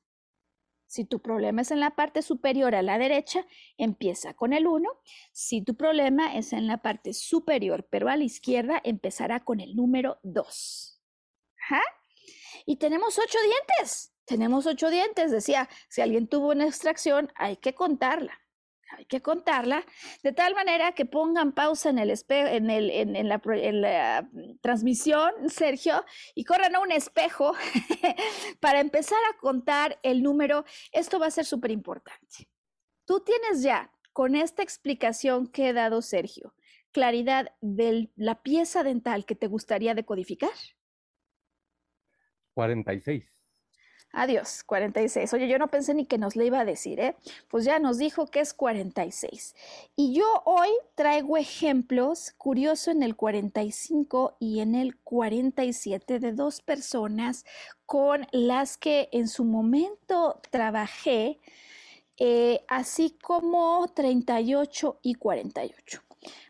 Si tu problema es en la parte superior a la derecha, empieza con el 1. Si tu problema es en la parte superior, pero a la izquierda, empezará con el número 2. Y tenemos 8 dientes. Tenemos 8 dientes. Decía, si alguien tuvo una extracción, hay que contarla hay que contarla, de tal manera que pongan pausa en, el en, el, en, la, en, la, transmisión, Sergio, y corran a un espejo para empezar a contar el número. Esto va a ser súper importante. Tú tienes ya, con esta explicación que he dado, Sergio, claridad de la pieza dental que te gustaría decodificar. 46. Adiós, 46. Oye, yo no pensé ni que nos le iba a decir, ¿eh? Pues ya nos dijo que es 46. Y yo hoy traigo ejemplos, curioso, en el 45 y en el 47 de dos personas con las que en su momento trabajé, eh, así como 38 y 48.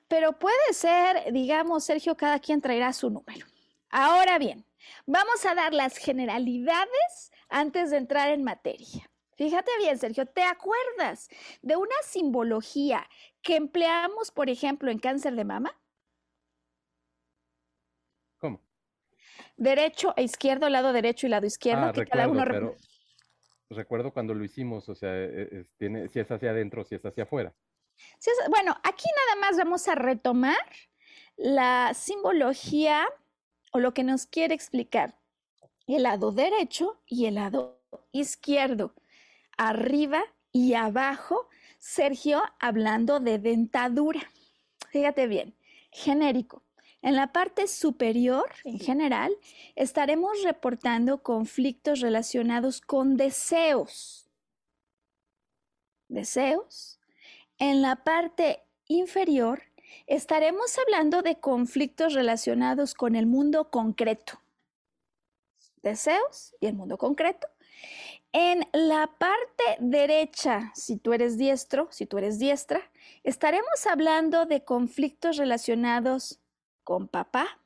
Pero puede ser, digamos, Sergio, cada quien traerá su número. Ahora bien, vamos a dar las generalidades antes de entrar en materia. Fíjate bien, Sergio, ¿te acuerdas de una simbología que empleamos, por ejemplo, en cáncer de mama? ¿Cómo? Derecho e izquierdo, lado derecho y lado izquierdo, ah, que cada uno... Pero recuerdo cuando lo hicimos, o sea, e, e, si es hacia adentro, si es hacia afuera. bueno, aquí nada más vamos a retomar la simbología o lo que nos quiere explicar el lado derecho y el lado izquierdo, arriba y abajo, Sergio hablando de dentadura. Fíjate bien, genérico. En la parte superior, en general, estaremos reportando conflictos relacionados con deseos. Deseos. En la parte inferior, estaremos hablando de conflictos relacionados con el mundo concreto deseos y el mundo concreto. En la parte derecha, si tú eres diestro, si tú eres diestra, estaremos hablando de conflictos relacionados con papá,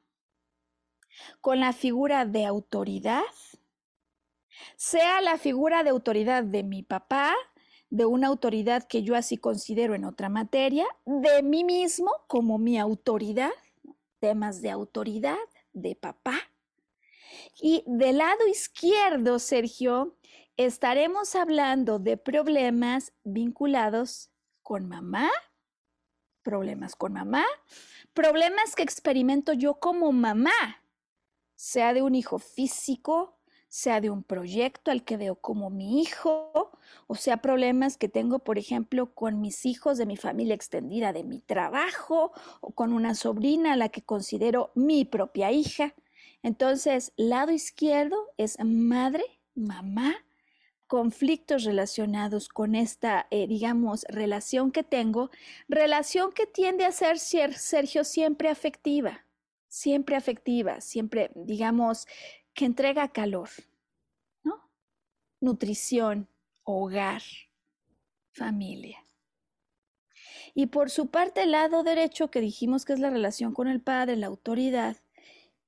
con la figura de autoridad, sea la figura de autoridad de mi papá, de una autoridad que yo así considero en otra materia, de mí mismo como mi autoridad, temas de autoridad, de papá. Y del lado izquierdo, Sergio, estaremos hablando de problemas vinculados con mamá, problemas con mamá, problemas que experimento yo como mamá, sea de un hijo físico, sea de un proyecto al que veo como mi hijo, o sea, problemas que tengo, por ejemplo, con mis hijos de mi familia extendida, de mi trabajo, o con una sobrina a la que considero mi propia hija. Entonces, lado izquierdo es madre, mamá, conflictos relacionados con esta, eh, digamos, relación que tengo, relación que tiende a ser, Sergio, siempre afectiva, siempre afectiva, siempre, digamos, que entrega calor, ¿no? Nutrición, hogar, familia. Y por su parte, el lado derecho, que dijimos que es la relación con el padre, la autoridad,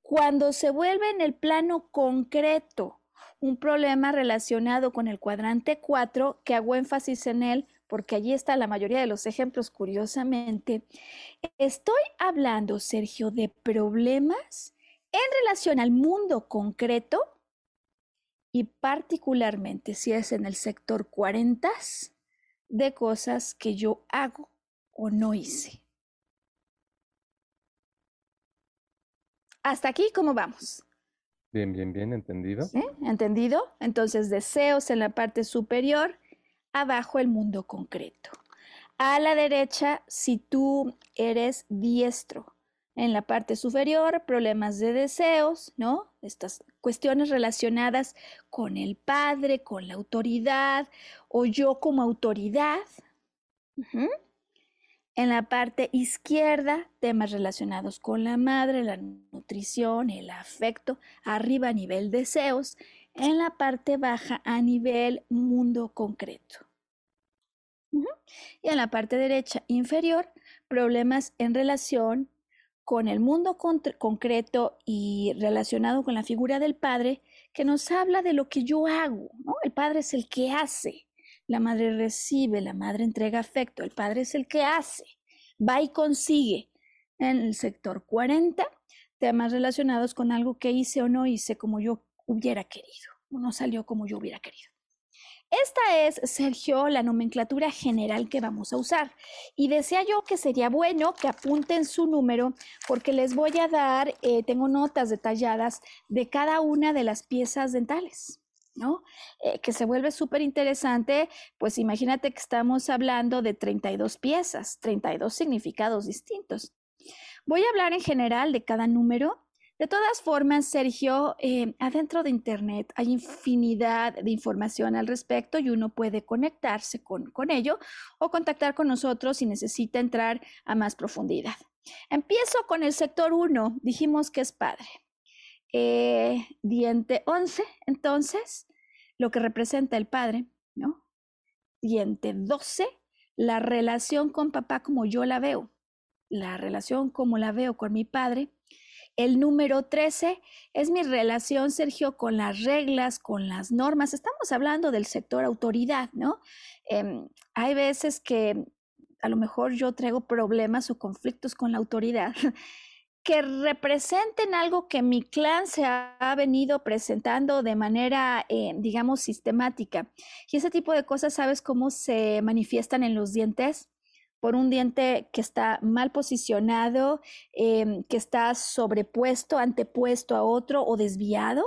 cuando se vuelve en el plano concreto, un problema relacionado con el cuadrante 4, que hago énfasis en él porque allí está la mayoría de los ejemplos, curiosamente. Estoy hablando, Sergio, de problemas en relación al mundo concreto y particularmente si es en el sector 40 de cosas que yo hago o no hice. Hasta aquí, ¿cómo vamos? Bien, bien, bien, entendido. ¿Entendido? Entonces, deseos en la parte superior, abajo el mundo concreto. A la derecha, si tú eres diestro. En la parte superior, problemas de deseos, ¿no? Estas cuestiones relacionadas con el padre, con la autoridad o yo como autoridad. En la parte izquierda, temas relacionados con la madre, la nutrición, el afecto, arriba a nivel deseos, en la parte baja a nivel mundo concreto. Y en la parte derecha inferior, problemas en relación con el mundo concreto y relacionado con la figura del padre, que nos habla de lo que yo hago. El padre es el que hace. La madre recibe, la madre entrega afecto, el padre es el que hace, va y consigue. En el sector 40, temas relacionados con algo que hice o no hice como yo hubiera querido, o no salió como yo hubiera querido. Esta es, Sergio, la nomenclatura general que vamos a usar. Y decía yo que sería bueno que apunten su número porque les voy a dar, eh, tengo notas detalladas de cada una de las piezas dentales. Eh, que se vuelve súper interesante, pues imagínate que estamos hablando de 32 piezas, 32 significados distintos. Voy a hablar en general de cada número. De todas formas, Sergio, eh, adentro de Internet hay infinidad de información al respecto y uno puede conectarse con, con ello o contactar con nosotros si necesita entrar a más profundidad. Empiezo con el sector 1, dijimos que es padre. Eh, diente 11, entonces, lo que representa el padre, ¿no? Diente 12, la relación con papá como yo la veo, la relación como la veo con mi padre. El número 13 es mi relación, Sergio, con las reglas, con las normas. Estamos hablando del sector autoridad, ¿no? Em, hay veces que a lo mejor yo traigo problemas o conflictos con la autoridad que representen algo que mi clan se ha venido presentando de manera, eh, digamos, sistemática. Y ese tipo de cosas, ¿sabes cómo se manifiestan en los dientes? por un diente que está mal posicionado, em, que está sobrepuesto, antepuesto a otro o desviado.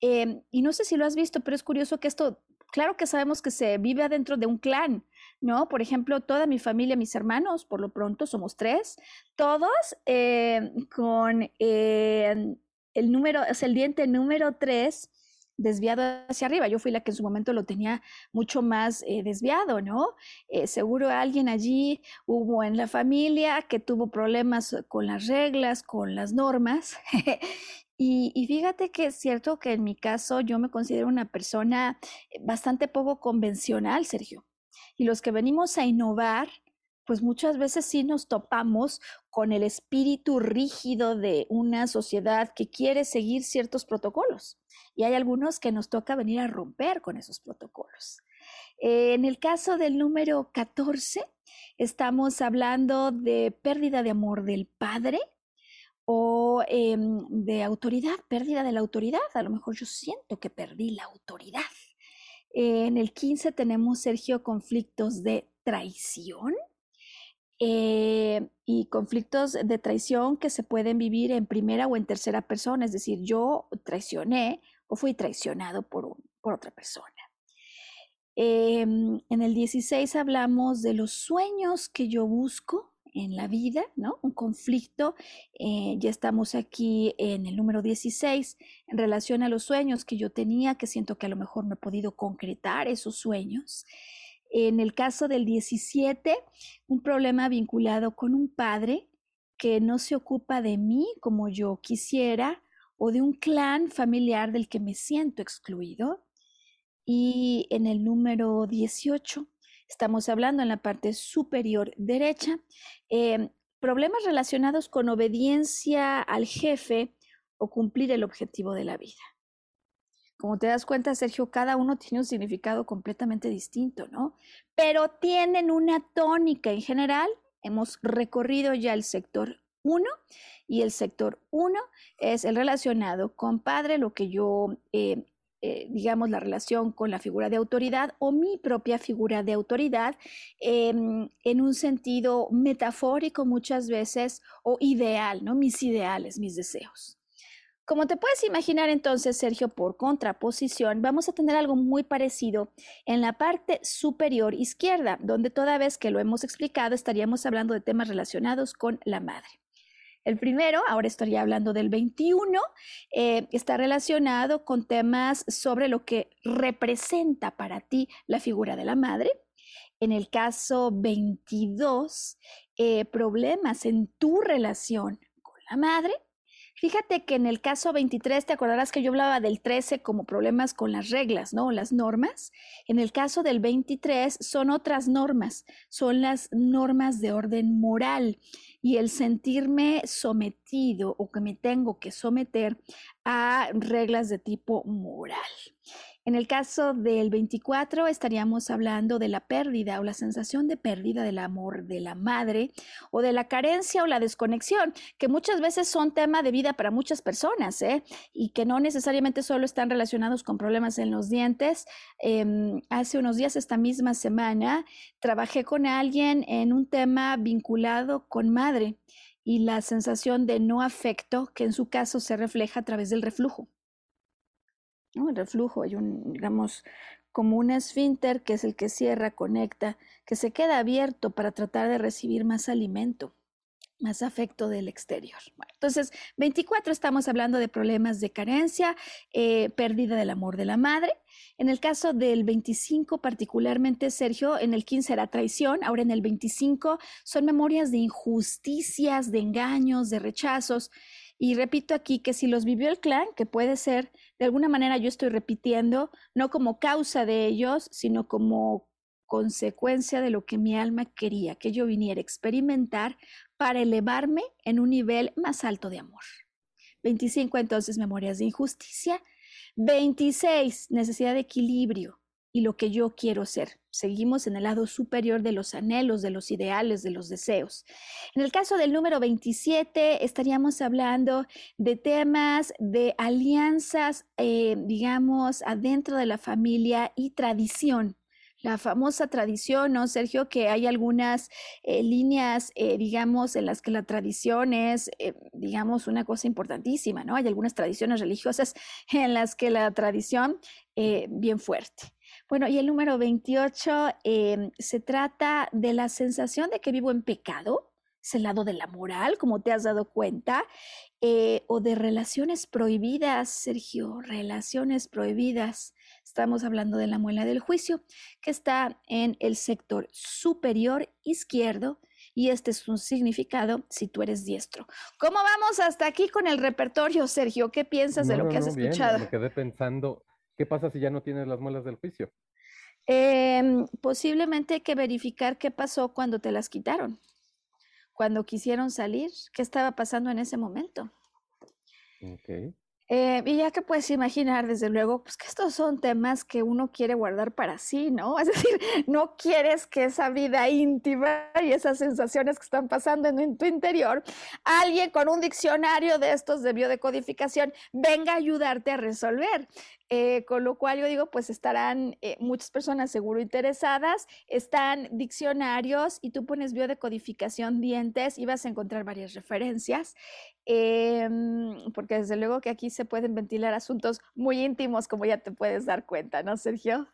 Em, y no sé si lo has visto, pero es curioso que esto, claro que sabemos que se vive adentro de un clan, ¿no? Por ejemplo, toda mi familia, mis hermanos, por lo pronto somos tres, todos eh, con eh, el número, es el diente número tres desviado hacia arriba. Yo fui la que en su momento lo tenía mucho más eh, desviado, ¿no? seguro alguien allí hubo en la familia que tuvo problemas con las reglas, con las normas. Y, fíjate que es cierto que en mi caso yo me considero una persona eh, bastante poco convencional, Sergio. Y los que venimos a innovar, pues muchas veces sí nos topamos con el espíritu rígido de una sociedad que quiere seguir ciertos protocolos. Y hay algunos que nos toca venir a romper con esos protocolos. en el caso del número 14, estamos hablando de pérdida de amor del padre, o em, de autoridad, pérdida de la autoridad. A lo mejor yo siento que perdí la autoridad. En el 15 tenemos, Sergio, conflictos de traición eh, y conflictos de traición que se pueden vivir en primera o en tercera persona, es decir, yo traicioné o fui traicionado por, por otra persona. Em, en el 16 hablamos de los sueños que yo busco en la vida, ¿no? Un conflicto. Eh, ya estamos aquí en el número 16 en relación a los sueños que yo tenía, que siento que a lo mejor no he podido concretar esos sueños. En el caso del 17, un problema vinculado con un padre que no se ocupa de mí como yo quisiera o de un clan familiar del que me siento excluido. Y en el número 18, Estamos hablando en la parte superior derecha. Em, problemas relacionados con obediencia al jefe o cumplir el objetivo de la vida. Como te das cuenta, Sergio, cada uno tiene un significado completamente distinto, ¿no? Pero tienen una tónica en general. Hemos recorrido ya el sector 1 y el sector 1 es el relacionado con padre, lo que yo eh, eh, digamos, la relación con la figura de autoridad o mi propia figura de autoridad em, en un sentido metafórico muchas veces o ideal, ¿no? Mis ideales, mis deseos. Como te puedes imaginar entonces, Sergio, por contraposición, vamos a tener algo muy parecido en la parte superior izquierda, donde toda vez que lo hemos explicado estaríamos hablando de temas relacionados con la madre. El primero, ahora estaría hablando del 21, eh, está relacionado con temas sobre lo que representa para ti la figura de la madre. En el caso 22, eh, problemas en tu relación con la madre. Fíjate que en el caso 23, te acordarás que yo hablaba del 13 como problemas con las reglas, ¿no? Las normas. En el caso del 23 son otras normas, son las normas de orden moral y el sentirme sometido o que me tengo que someter a reglas de tipo moral. En el caso del 24 estaríamos hablando de la pérdida o la sensación de pérdida del amor de la madre o de la carencia o la desconexión, que muchas veces son tema de vida para muchas personas ¿eh? y que no necesariamente solo están relacionados con problemas en los dientes. Em, hace unos días, esta misma semana, trabajé con alguien en un tema vinculado con madre y la sensación de no afecto que en su caso se refleja a través del reflujo. El reflujo, hay un, digamos, como un esfínter que es el que cierra, conecta, que se queda abierto para tratar de recibir más alimento, más afecto del exterior. entonces, 24 estamos hablando de problemas de carencia, eh, pérdida del amor de la madre. En el caso del 25, particularmente, Sergio, en el 15 era traición, ahora en el 25 son memorias de injusticias, de engaños, de rechazos. Y repito aquí que si los vivió el clan, que puede ser, de alguna manera yo estoy repitiendo, no como causa de ellos, sino como consecuencia de lo que mi alma quería que yo viniera a experimentar para elevarme en un nivel más alto de amor. 25 entonces memorias de injusticia. 26 necesidad de equilibrio y lo que yo quiero ser. Seguimos en el lado superior de los anhelos, de los ideales, de los deseos. En el caso del número 27, estaríamos hablando de temas de alianzas, eh, digamos, adentro de la familia y tradición la famosa tradición, ¿no, Sergio? Que hay algunas eh, líneas, eh, digamos, en las que la tradición es, digamos, una cosa importantísima, ¿no? Hay algunas tradiciones religiosas en las que la tradición, bien fuerte. Bueno, y el número 28 em, se trata de la sensación de que vivo en pecado, es el lado de la moral, como te has dado cuenta, eh, o de relaciones prohibidas, Sergio, relaciones prohibidas. Estamos hablando de la muela del juicio, que está en el sector superior izquierdo y este es un significado si tú eres diestro. ¿Cómo vamos hasta aquí con el repertorio, Sergio? ¿Qué piensas de lo que has escuchado? me quedé pensando, ¿qué pasa si ya no tienes las muelas del juicio? Em, posiblemente hay que verificar qué pasó cuando te las quitaron, cuando quisieron salir, qué estaba pasando en ese momento. Okay. Eh, y ya que puedes imaginar, desde luego, pues que estos son temas que uno quiere guardar para sí, ¿no? Es decir, no quieres que esa vida íntima y esas sensaciones que están pasando en, tu interior, alguien con un diccionario de estos de biodecodificación venga a ayudarte a resolver. Eh, con lo cual yo digo, pues estarán eh, muchas personas seguro interesadas, están diccionarios y tú pones biodecodificación dientes y vas a encontrar varias referencias, em, porque desde luego que aquí se pueden ventilar asuntos muy íntimos, como ya te puedes dar cuenta, ¿no, Sergio?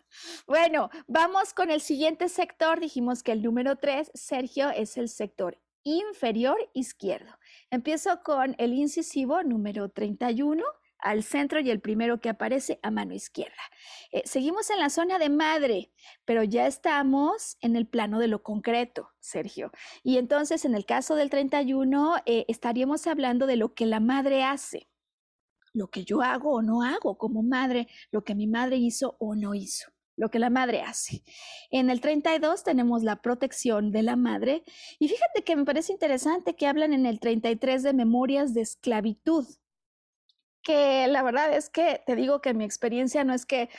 Bueno, vamos con el siguiente sector. Dijimos que el número tres, Sergio, es el sector inferior izquierdo. Empiezo con el incisivo número 31 al centro y el primero que aparece a mano izquierda. Eh, seguimos en la zona de madre, pero ya estamos en el plano de lo concreto, Sergio. Y entonces en el caso del 31 eh, estaríamos hablando de lo que la madre hace, lo que yo hago o no hago como madre, lo que mi madre hizo o no hizo lo que la madre hace. En el 32 tenemos la protección de la madre y fíjate que me parece interesante que hablan en el 33 de memorias de esclavitud que la verdad es que te digo que mi experiencia no es que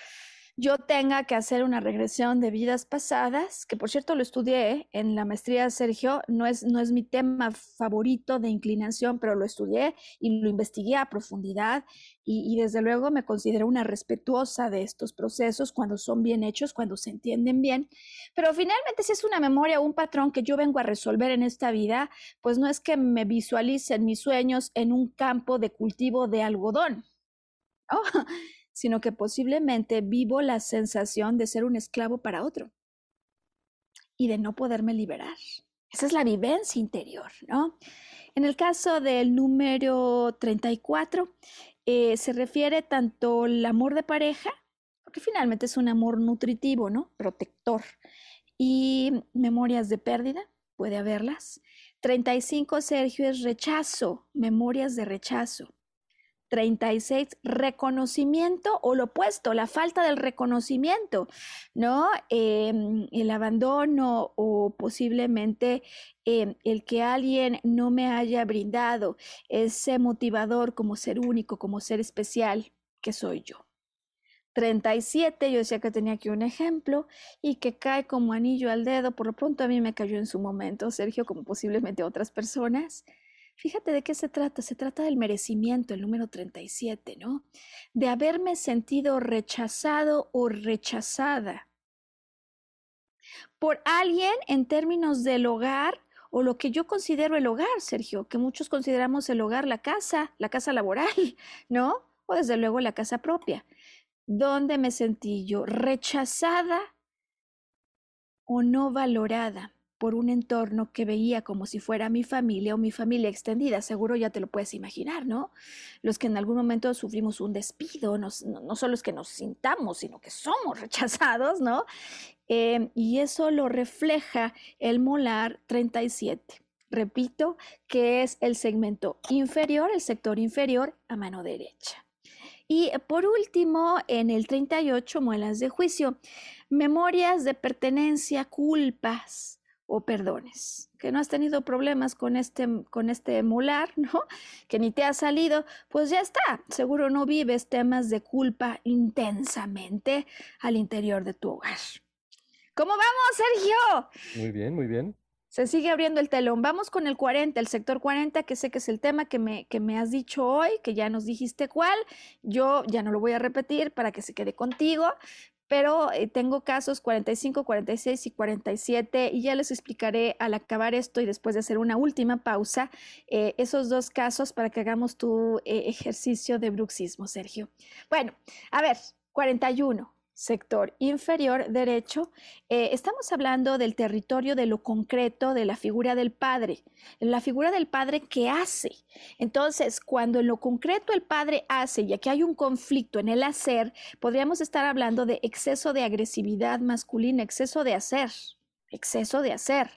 yo tenga que hacer una regresión de vidas pasadas, que por cierto lo estudié en la maestría Sergio, no es, no es mi tema favorito de inclinación, pero lo estudié y lo investigué a profundidad y, desde luego me considero una respetuosa de estos procesos cuando son bien hechos, cuando se entienden bien, pero finalmente si es una memoria un patrón que yo vengo a resolver en esta vida, pues no es que me visualicen mis sueños en un campo de cultivo de algodón. ¿no? Sino que posiblemente vivo la sensación de ser un esclavo para otro y de no poderme liberar. Esa es la vivencia interior, ¿no? En el caso del número 34, eh, se refiere tanto al amor de pareja, porque finalmente es un amor nutritivo, ¿no? Protector. Y memorias de pérdida, puede haberlas. 35, Sergio, es rechazo, memorias de rechazo. 36, reconocimiento o lo opuesto, la falta del reconocimiento, ¿no? Em, el abandono o posiblemente em, el que alguien no me haya brindado ese motivador como ser único, como ser especial que soy yo. 37, yo decía que tenía aquí un ejemplo y que cae como anillo al dedo, por lo pronto a mí me cayó en su momento, Sergio, como posiblemente otras personas. Fíjate de qué se trata. Se trata del merecimiento, el número 37, ¿no? De haberme sentido rechazado o rechazada por alguien en términos del hogar o lo que yo considero el hogar, Sergio, que muchos consideramos el hogar la casa, la casa laboral, ¿no? O desde luego la casa propia. ¿Dónde me sentí yo rechazada o no valorada? Por un entorno que veía como si fuera mi familia o mi familia extendida. Seguro ya te lo puedes imaginar, ¿no? Los que en algún momento sufrimos un despido, no, solo es que nos sintamos, sino que somos rechazados, ¿no? Em, y eso lo refleja el molar 37. Repito, que es el segmento inferior, el sector inferior a mano derecha. Y por último, en el 38, muelas de juicio, memorias de pertenencia, culpas, o perdones, que no has tenido problemas con este, con este molar, ¿no? Que ni te ha salido, pues ya está, seguro no vives temas de culpa intensamente al interior de tu hogar. ¿Cómo vamos, Sergio? Muy bien, muy bien. Se sigue abriendo el telón. Vamos con el 40, el sector 40, que sé que es el tema que me, que me has dicho hoy, que ya nos dijiste cuál. Yo ya no lo voy a repetir para que se quede contigo, pero eh, tengo casos 45, 46 y 47 y ya les explicaré al acabar esto y después de hacer una última pausa eh, esos dos casos para que hagamos tu eh, ejercicio de bruxismo, Sergio. Bueno, a ver, 41 sector inferior derecho, eh, estamos hablando del territorio de lo concreto, de la figura del padre, la figura del padre que hace. Entonces, cuando en lo concreto el padre hace, y aquí hay un conflicto en el hacer, podríamos estar hablando de exceso de agresividad masculina, exceso de hacer, exceso de hacer.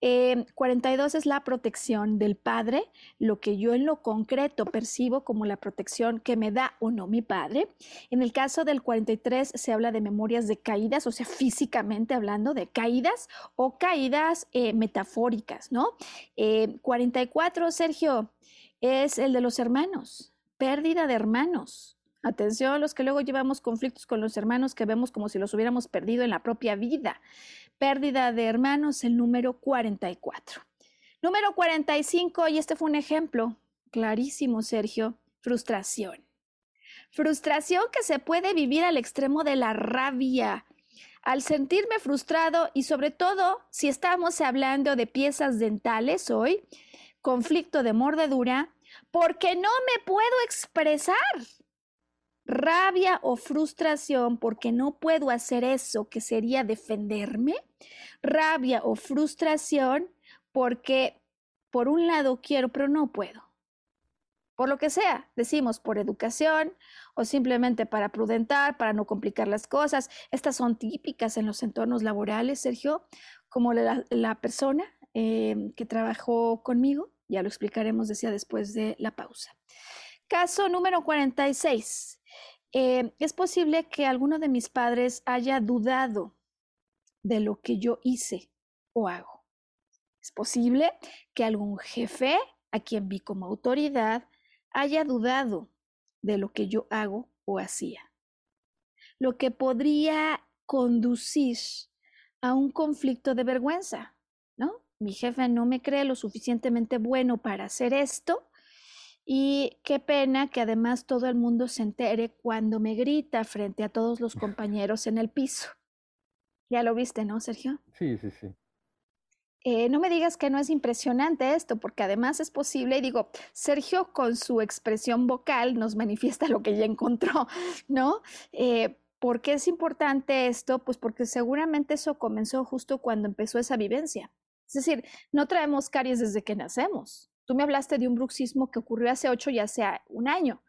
42 eh, es la protección del padre, lo que yo en lo concreto percibo como la protección que me da o no mi padre. En el caso del 43 se habla de memorias de caídas, o sea, físicamente hablando de caídas o caídas eh, metafóricas, ¿no? 44, eh, Sergio, es el de los hermanos, pérdida de hermanos. Atención los que luego llevamos conflictos con los hermanos que vemos como si los hubiéramos perdido en la propia vida pérdida de hermanos, el número 44. Número 45, y este fue un ejemplo clarísimo, Sergio, frustración. Frustración que se puede vivir al extremo de la rabia. Al sentirme frustrado y sobre todo si estamos hablando de piezas dentales hoy, conflicto de mordedura, porque no me puedo expresar rabia o frustración porque no puedo hacer eso que sería defenderme, rabia o frustración porque por un lado quiero pero no puedo. Por lo que sea, decimos por educación o simplemente para prudentar, para no complicar las cosas. Estas son típicas en los entornos laborales, Sergio, como la, persona eh, que trabajó conmigo, ya lo explicaremos, decía, después de la pausa. Caso número 46. Eh, es posible que alguno de mis padres haya dudado de lo que yo hice o hago. Es posible que algún jefe a quien vi como autoridad haya dudado de lo que yo hago o hacía. Lo que podría conducir a un conflicto de vergüenza, ¿no? Mi jefe no me cree lo suficientemente bueno para hacer esto y qué pena que además todo el mundo se entere cuando me grita frente a todos los compañeros en el piso. Ya lo viste, ¿no, Sergio? Sí, sí, sí. Eh, no me digas que no es impresionante esto, porque además es posible, y digo, Sergio con su expresión vocal nos manifiesta lo que ya encontró, ¿no? Eh, ¿Por qué es importante esto? Pues porque seguramente eso comenzó justo cuando empezó esa vivencia. Es decir, no traemos caries desde que nacemos. Tú me hablaste de un bruxismo que ocurrió hace ocho y hace un año.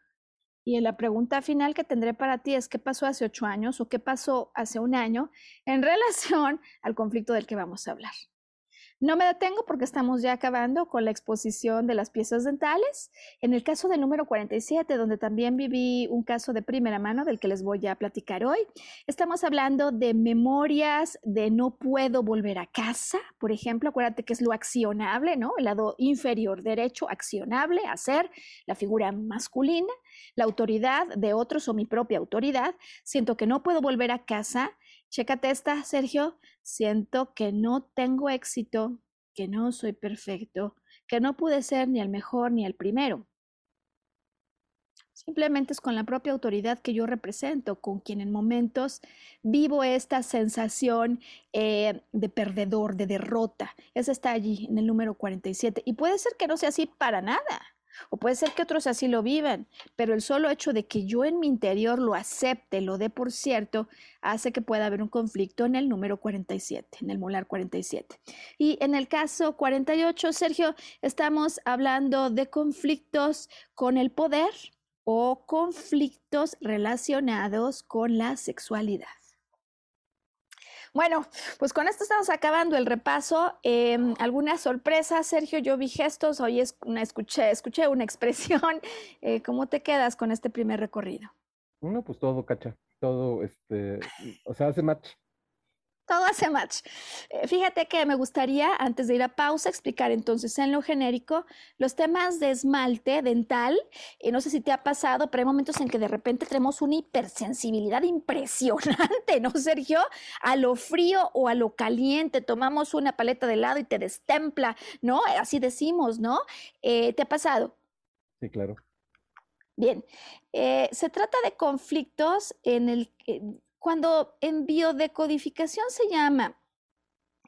Y la pregunta final que tendré para ti es, ¿qué pasó hace ocho años o qué pasó hace un año en relación al conflicto del que vamos a hablar? No me detengo porque estamos ya acabando con la exposición de las piezas dentales. En el caso del número 47, donde también viví un caso de primera mano del que les voy a platicar hoy, estamos hablando de memorias de no puedo volver a casa, por ejemplo, acuérdate que es lo accionable, ¿no? El lado inferior derecho, accionable, hacer, la figura masculina, la autoridad de otros o mi propia autoridad. Siento que no puedo volver a casa Chécate esta, Sergio. Siento que no tengo éxito, que no soy perfecto, que no pude ser ni el mejor ni el primero. Simplemente es con la propia autoridad que yo represento, con quien en momentos vivo esta sensación eh, de perdedor, de derrota. Esa está allí en el número 47. Y puede ser que no sea así para nada. O puede ser que otros así lo vivan, pero el solo hecho de que yo en mi interior lo acepte, lo dé por cierto, hace que pueda haber un conflicto en el número 47, en el molar 47. Y en el caso 48, Sergio, estamos hablando de conflictos con el poder o conflictos relacionados con la sexualidad. Bueno, pues con esto estamos acabando el repaso. Eh, ¿Alguna sorpresa, Sergio? Yo vi gestos, hoy es una, escuché, escuché una expresión. Eh, ¿Cómo te quedas con este primer recorrido? Bueno, pues todo, cacha. Todo, este, o sea, hace match todo hace match. Eh, fíjate que me gustaría, antes de ir a pausa, explicar entonces en lo genérico los temas de esmalte dental. Y no sé si te ha pasado, pero hay momentos en que de repente tenemos una hipersensibilidad impresionante, ¿no, Sergio? A lo frío o a lo caliente. Tomamos una paleta de helado y te destempla, ¿no? Así decimos, ¿no? Eh, ¿Te ha pasado? Sí, claro. Bien, eh, se trata de conflictos en el cuando en biodecodificación se llama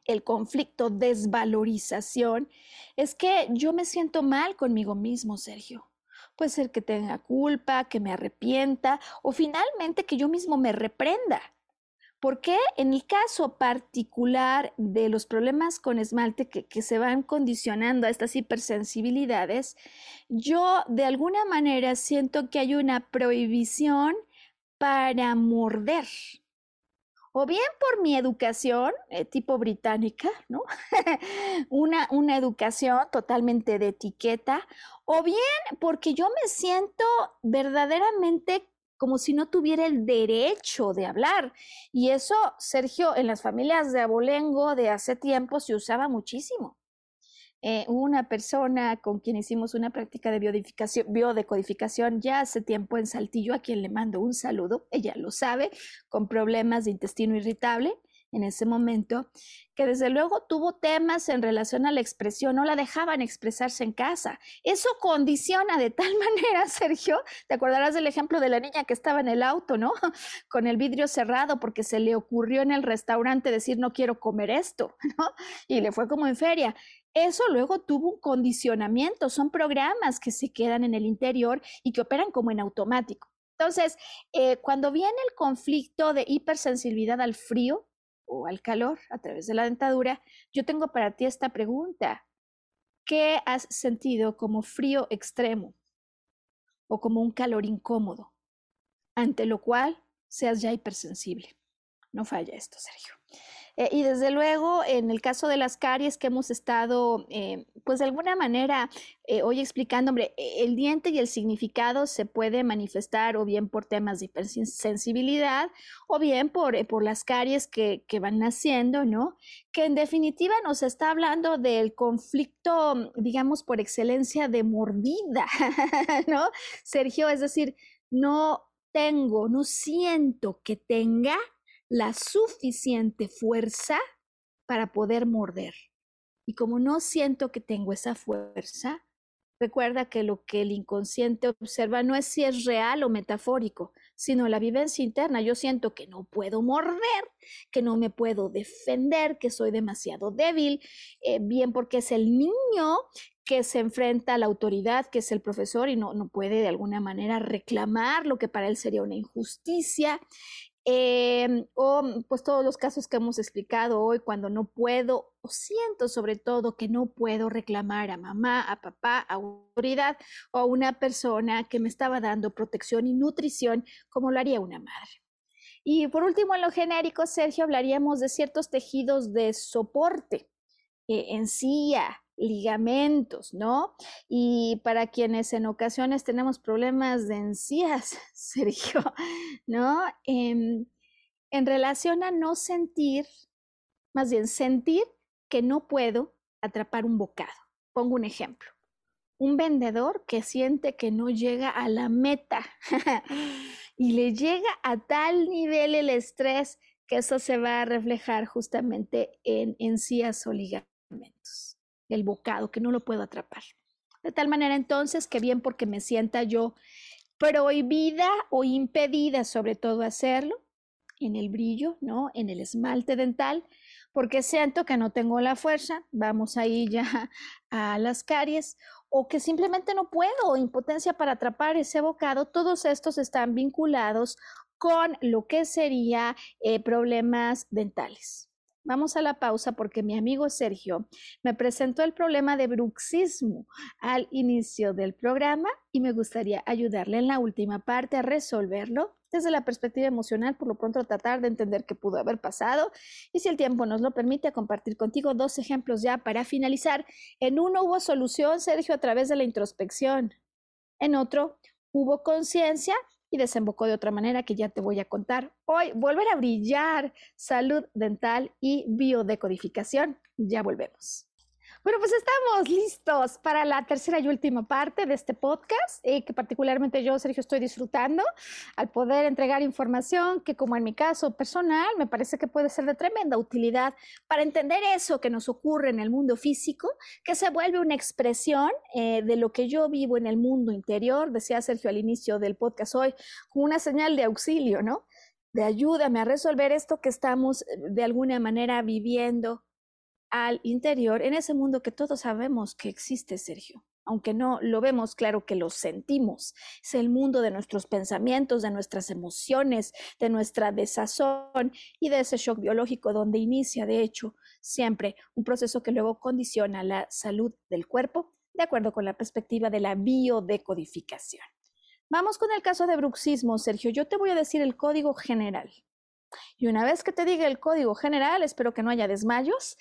el conflicto desvalorización, es que yo me siento mal conmigo mismo, Sergio. Puede ser que tenga culpa, que me arrepienta o finalmente que yo mismo me reprenda. Porque en el caso particular de los problemas con esmalte que, que, se van condicionando a estas hipersensibilidades, yo de alguna manera siento que hay una prohibición para morder o bien por mi educación, eh, tipo británica, ¿no? una, una educación totalmente de etiqueta, o bien porque yo me siento verdaderamente como si no tuviera el derecho de hablar. Y eso, Sergio, en las familias de abolengo de hace tiempo se usaba muchísimo. Eh, una persona con quien hicimos una práctica de biodecodificación ya hace tiempo en Saltillo, a quien le mando un saludo, ella lo sabe, con problemas de intestino irritable en ese momento, que desde luego tuvo temas en relación a la expresión, no la dejaban expresarse en casa. Eso condiciona de tal manera, Sergio, te acordarás del ejemplo de la niña que estaba en el auto, ¿no? Con el vidrio cerrado porque se le ocurrió en el restaurante decir no quiero comer esto, ¿no? Y le fue como en feria. Eso luego tuvo un condicionamiento, son programas que se quedan en el interior y que operan como en automático. Entonces, eh, cuando viene el conflicto de hipersensibilidad al frío, o al calor a través de la dentadura, yo tengo para ti esta pregunta. ¿Qué has sentido como frío extremo o como un calor incómodo, ante lo cual seas ya hipersensible? No falla esto, Sergio. Eh, y desde luego, en el caso de las caries que hemos estado, eh, pues de alguna manera, eh, hoy explicando, hombre, el diente y el significado se puede manifestar o bien por temas de hipersensibilidad o bien por, por las caries que, que van naciendo, ¿no? Que en definitiva nos está hablando del conflicto, digamos, por excelencia de mordida, ¿no? Sergio, es decir, no tengo, no siento que tenga la suficiente fuerza para poder morder. Y como no siento que tengo esa fuerza, recuerda que lo que el inconsciente observa no es si es real o metafórico, sino la vivencia interna. Yo siento que no puedo morder, que no me puedo defender, que soy demasiado débil, eh, bien porque es el niño que se enfrenta a la autoridad, que es el profesor, y no, no puede de alguna manera reclamar lo que para él sería una injusticia. Em, o mm, pues todos los casos que hemos explicado hoy, cuando no puedo o siento sobre todo que no puedo reclamar a mamá, a papá, a autoridad o a una persona que me estaba dando protección y nutrición como lo haría una madre. Y por último, en lo genérico, Sergio, hablaríamos de ciertos tejidos de soporte, eh, encía, ligamentos, ¿no? Y para quienes en ocasiones tenemos problemas de encías, Sergio, ¿no? Em, en relación a no sentir, más bien sentir que no puedo atrapar un bocado. Pongo un ejemplo. Un vendedor que siente que no llega a la meta y le llega a tal nivel el estrés que eso se va a reflejar justamente en encías o ligamentos el bocado, que no lo puedo atrapar. De tal manera entonces que bien porque me sienta yo prohibida o impedida sobre todo hacerlo, en el brillo, ¿no? En el esmalte dental, porque siento que no tengo la fuerza, vamos ahí ya a las caries, o que simplemente no puedo, impotencia para atrapar ese bocado, todos estos están vinculados con lo que sería eh, problemas dentales. Vamos a la pausa porque mi amigo Sergio me presentó el problema de bruxismo al inicio del programa y me gustaría ayudarle en la última parte a resolverlo desde la perspectiva emocional, por lo pronto tratar de entender qué pudo haber pasado y si el tiempo nos lo permite, compartir contigo dos ejemplos ya para finalizar. En uno hubo solución, Sergio, a través de la introspección. En otro hubo conciencia y desembocó de otra manera que ya te voy a contar. Hoy, volver a brillar, salud dental y biodecodificación. Ya volvemos. Bueno, pues estamos listos para la tercera y última parte de este podcast, eh, que particularmente yo, Sergio, estoy disfrutando al poder entregar información que, como en mi caso personal, me parece que puede ser de tremenda utilidad para entender eso que nos ocurre en el mundo físico, que se vuelve una expresión eh, de lo que yo vivo en el mundo interior, decía Sergio al inicio del podcast hoy, como una señal de auxilio, ¿no? De ayúdame a resolver esto que estamos eh, de alguna manera viviendo al interior, en ese mundo que todos sabemos que existe, Sergio. Aunque no lo vemos, claro que lo sentimos. Es el mundo de nuestros pensamientos, de nuestras emociones, de nuestra desazón y de ese shock biológico donde inicia, de hecho, siempre un proceso que luego condiciona la salud del cuerpo, de acuerdo con la perspectiva de la biodecodificación. Vamos con el caso de bruxismo, Sergio. Yo te voy a decir el código general. Y una vez que te diga el código general, espero que no haya desmayos,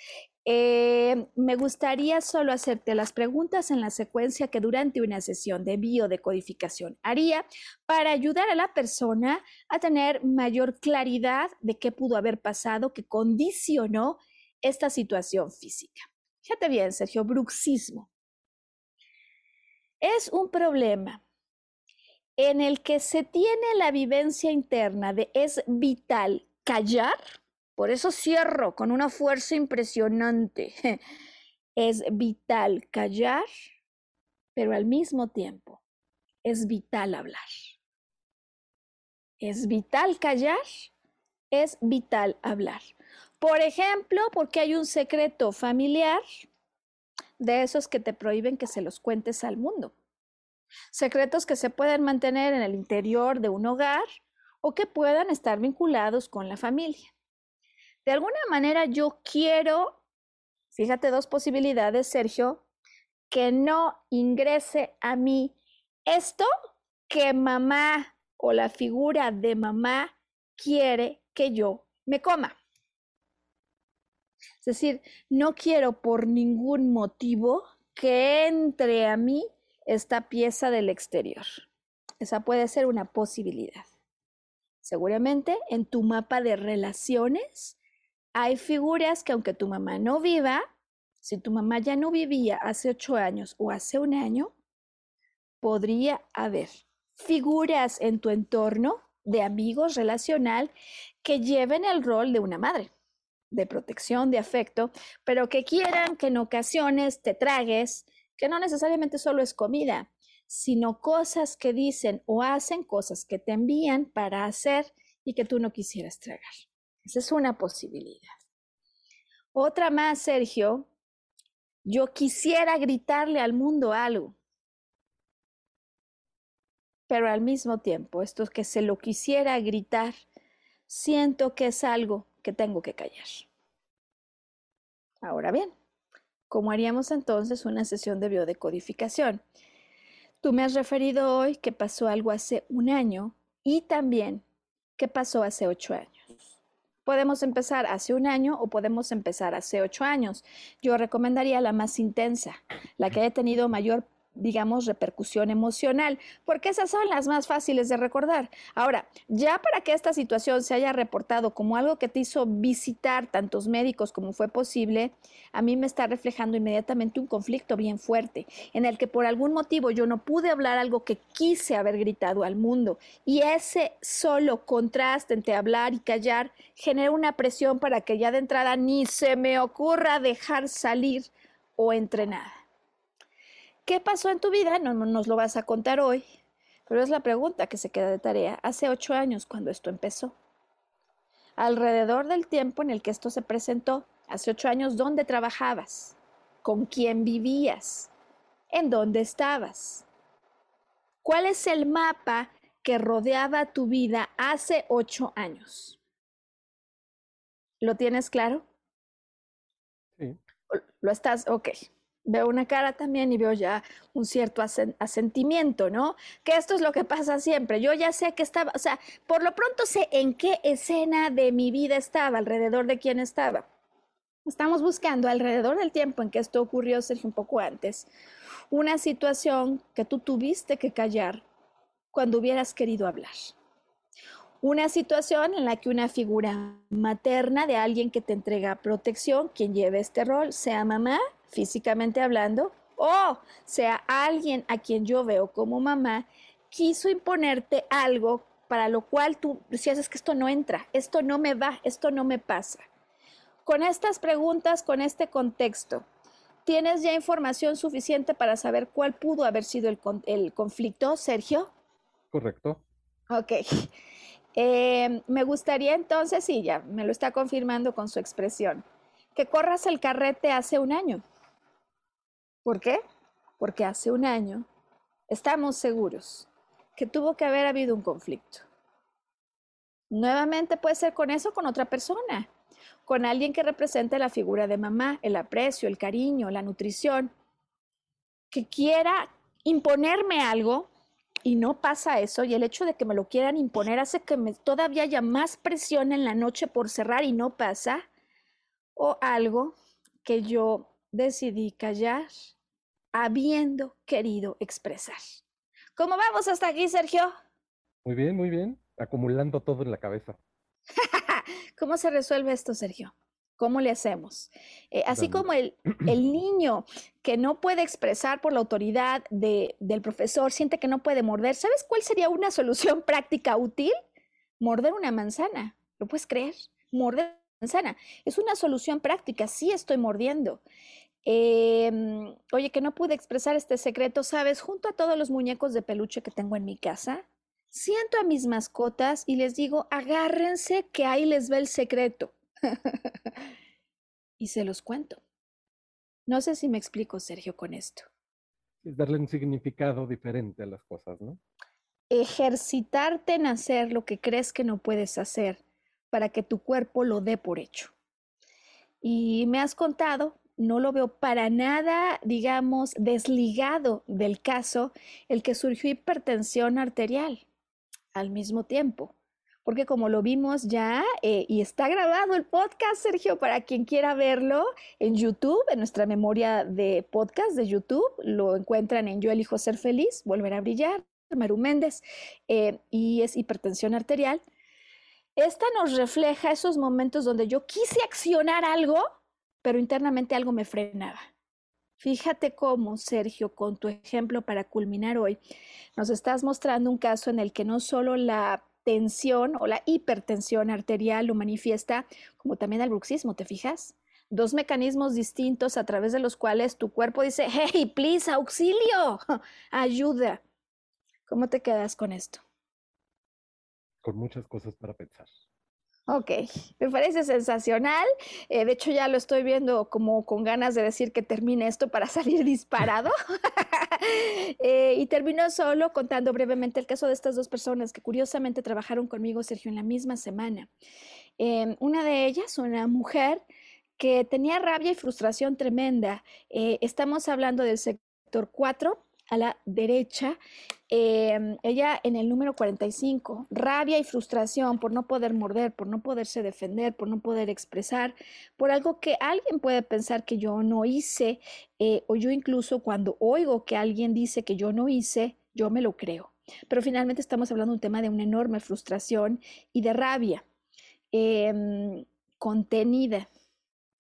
eh, me gustaría solo hacerte las preguntas en la secuencia que durante una sesión de biodecodificación haría para ayudar a la persona a tener mayor claridad de qué pudo haber pasado que condicionó esta situación física. Fíjate bien, Sergio, bruxismo. Es un problema en el que se tiene la vivencia interna de es vital callar por eso cierro con una fuerza impresionante. Es vital callar, pero al mismo tiempo es vital hablar. Es vital callar, es vital hablar. Por ejemplo, porque hay un secreto familiar de esos que te prohíben que se los cuentes al mundo. Secretos que se pueden mantener en el interior de un hogar o que puedan estar vinculados con la familia. De alguna manera yo quiero, fíjate dos posibilidades, Sergio, que no ingrese a mí esto que mamá o la figura de mamá quiere que yo me coma. Es decir, no quiero por ningún motivo que entre a mí esta pieza del exterior. Esa puede ser una posibilidad. Seguramente en tu mapa de relaciones hay figuras que aunque tu mamá no viva, si tu mamá ya no vivía hace ocho años o hace un año, podría haber figuras en tu entorno de amigos relacional que lleven el rol de una madre, de protección, de afecto, pero que quieran que en ocasiones te tragues, que no necesariamente solo es comida, sino cosas que dicen o hacen cosas que te envían para hacer y que tú no quisieras tragar. Esa es una posibilidad. Otra más, Sergio, yo quisiera gritarle al mundo algo, pero al mismo tiempo, esto que se lo quisiera gritar, siento que es algo que tengo que callar. Ahora bien, ¿cómo haríamos entonces una sesión de biodecodificación? Tú me has referido hoy que pasó algo hace un año y también que pasó hace ocho años. Podemos empezar hace un año o podemos empezar hace ocho años. Yo recomendaría la más intensa, la que haya tenido mayor digamos, repercusión emocional, porque esas son las más fáciles de recordar. Ahora, ya para que esta situación se haya reportado como algo que te hizo visitar tantos médicos como fue posible, a mí me está reflejando inmediatamente un conflicto bien fuerte, en el que por algún motivo yo no pude hablar algo que quise haber gritado al mundo, y ese solo contraste entre hablar y callar genera una presión para que ya de entrada ni se me ocurra dejar salir o entrenar. ¿Qué pasó en tu vida? No, nos lo vas a contar hoy, pero es la pregunta que se queda de tarea. Hace ocho años, cuando esto empezó. Alrededor del tiempo en el que esto se presentó, hace ocho años, ¿dónde trabajabas? ¿Con quién vivías? ¿En dónde estabas? ¿Cuál es el mapa que rodeaba tu vida hace ocho años? ¿Lo tienes claro? Sí. ¿Lo estás? Ok veo una cara también y veo ya un cierto asentimiento, ¿no? Que esto es lo que pasa siempre. Yo ya sé que estaba, o sea, por lo pronto sé en qué escena de mi vida estaba, alrededor de quién estaba. Estamos buscando alrededor del tiempo en que esto ocurrió, Sergio, un poco antes, una situación que tú tuviste que callar cuando hubieras querido hablar. Una situación en la que una figura materna de alguien que te entrega protección, quien lleve este rol, sea mamá, físicamente hablando, o sea alguien a quien yo veo como mamá, quiso imponerte algo para lo cual tú decías es que esto no entra, esto no me va, esto no me pasa. Con estas preguntas, con este contexto, ¿tienes ya información suficiente para saber cuál pudo haber sido el, el conflicto, Sergio? Correcto. Ok. Eh, me gustaría entonces, sí, ya me lo está confirmando con su expresión, que corras el carrete hace un año. ¿Por qué? Porque hace un año estamos seguros que tuvo que haber habido un conflicto. Nuevamente puede ser con eso, con otra persona, con alguien que represente la figura de mamá, el aprecio, el cariño, la nutrición, que quiera imponerme algo y no pasa eso, y el hecho de que me lo quieran imponer hace que me todavía haya más presión en la noche por cerrar y no pasa, o algo que yo decidí callar habiendo querido expresar. ¿Cómo vamos hasta aquí, Sergio? Muy bien, muy bien. Acumulando todo en la cabeza. ¿Cómo se resuelve esto, Sergio? ¿Cómo le hacemos? Eh, así como el, el, niño que no puede expresar por la autoridad de, del profesor, siente que no puede morder, ¿sabes cuál sería una solución práctica útil? Morder una manzana. ¿Lo puedes creer? Morder manzana. Es una solución práctica. Sí estoy mordiendo. Em, oye, que no pude expresar este secreto, ¿sabes? Junto a todos los muñecos de peluche que tengo en mi casa, siento a mis mascotas y les digo, agárrense que ahí les ve el secreto. y se los cuento. No sé si me explico, Sergio, con esto. Es darle un significado diferente a las cosas, ¿no? Ejercitarte en hacer lo que crees que no puedes hacer para que tu cuerpo lo dé por hecho. Y me has contado no lo veo para nada, digamos, desligado del caso el que surgió hipertensión arterial al mismo tiempo. Porque como lo vimos ya, eh, y está grabado el podcast, Sergio, para quien quiera verlo en YouTube, en nuestra memoria de podcast de YouTube, lo encuentran en Yo elijo ser feliz, volver a brillar, Maru Méndez, eh, y es hipertensión arterial. Esta nos refleja esos momentos donde yo quise accionar algo, pero internamente algo me frenaba. Fíjate cómo, Sergio, con tu ejemplo para culminar hoy, nos estás mostrando un caso en el que no solo la tensión o la hipertensión arterial lo manifiesta, como también el bruxismo, ¿te fijas? Dos mecanismos distintos a través de los cuales tu cuerpo dice, hey, please, auxilio, ayuda. ¿Cómo te quedas con esto? Con muchas cosas para pensar. Ok, me parece sensacional. Eh, de hecho, ya lo estoy viendo como con ganas de decir que termine esto para salir disparado. Eh, y termino solo contando brevemente el caso de estas dos personas que curiosamente trabajaron conmigo, Sergio, en la misma semana. Em, una de ellas, una mujer que tenía rabia y frustración tremenda. Eh, estamos hablando del sector 4 a la derecha, em, ella en el número 45, rabia y frustración por no poder morder, por no poderse defender, por no poder expresar, por algo que alguien puede pensar que yo no hice, eh, o yo incluso cuando oigo que alguien dice que yo no hice, yo me lo creo. Pero finalmente estamos hablando de un tema de una enorme frustración y de rabia em, contenida.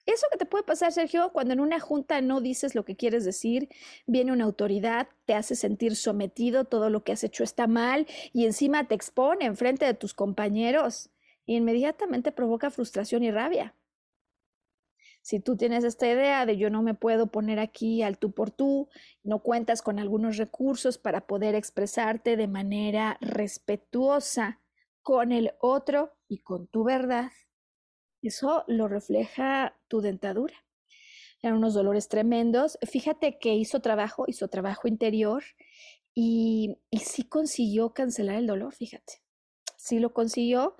Eso que te puede pasar, Sergio, cuando en una junta no dices lo que quieres decir, viene una autoridad, te hace sentir sometido, todo lo que has hecho está mal y encima te expone en frente de tus compañeros. Inmediatamente provoca frustración y rabia. Si tú tienes esta idea de yo no me puedo poner aquí al tú por tú, no cuentas con algunos recursos para poder expresarte de manera respetuosa con el otro y con tu verdad, eso lo refleja tu dentadura. Eran unos dolores tremendos. Fíjate que hizo trabajo, hizo trabajo interior y, sí consiguió cancelar el dolor, fíjate. Sí lo consiguió.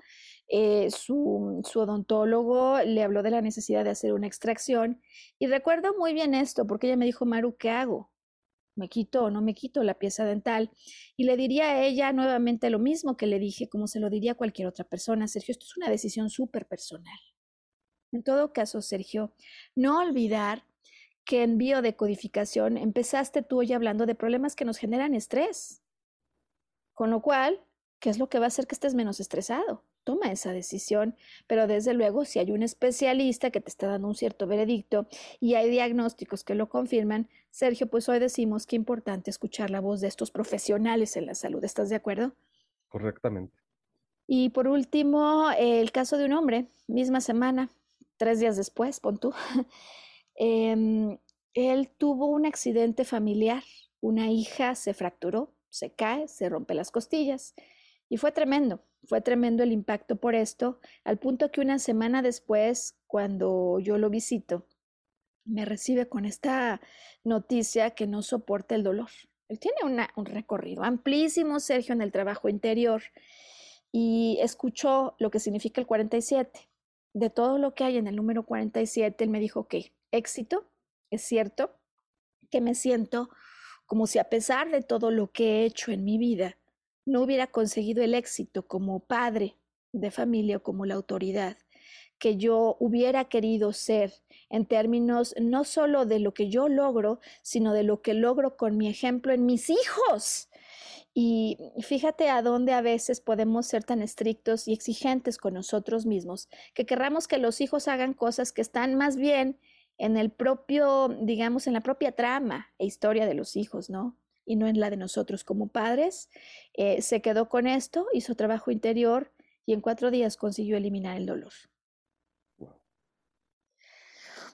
Eh, su, su, odontólogo le habló de la necesidad de hacer una extracción y recuerdo muy bien esto porque ella me dijo, Maru, ¿qué hago? ¿Me quito o no me quito la pieza dental? Y le diría a ella nuevamente lo mismo que le dije, como se lo diría a cualquier otra persona. Sergio, esto es una decisión súper personal. En todo caso, Sergio, no olvidar que en biodecodificación empezaste tú hoy hablando de problemas que nos generan estrés. Con lo cual, ¿qué es lo que va a hacer que estés menos estresado? Toma esa decisión, pero desde luego si hay un especialista que te está dando un cierto veredicto y hay diagnósticos que lo confirman, Sergio, pues hoy decimos que importante escuchar la voz de estos profesionales en la salud. ¿Estás de acuerdo? Correctamente. Y por último, el caso de un hombre, misma semana, tres días después, pon tú, em, él tuvo un accidente familiar. Una hija se fracturó, se cae, se rompe las costillas y fue tremendo. Fue tremendo el impacto por esto, al punto que una semana después, cuando yo lo visito, me recibe con esta noticia que no soporta el dolor. Él tiene un recorrido amplísimo, Sergio, en el trabajo interior y escuchó lo que significa el 47 de todo lo que hay en el número 47, él me dijo, ok, éxito, es cierto que me siento como si a pesar de todo lo que he hecho en mi vida, no hubiera conseguido el éxito como padre de familia o como la autoridad que yo hubiera querido ser en términos no solo de lo que yo logro, sino de lo que logro con mi ejemplo en mis hijos. Y fíjate a dónde a veces podemos ser tan estrictos y exigentes con nosotros mismos, que querramos que los hijos hagan cosas que están más bien en el propio, digamos, en la propia trama e historia de los hijos, ¿no? Y no en la de nosotros como padres. Eh, se quedó con esto, hizo trabajo interior y en cuatro días consiguió eliminar el dolor.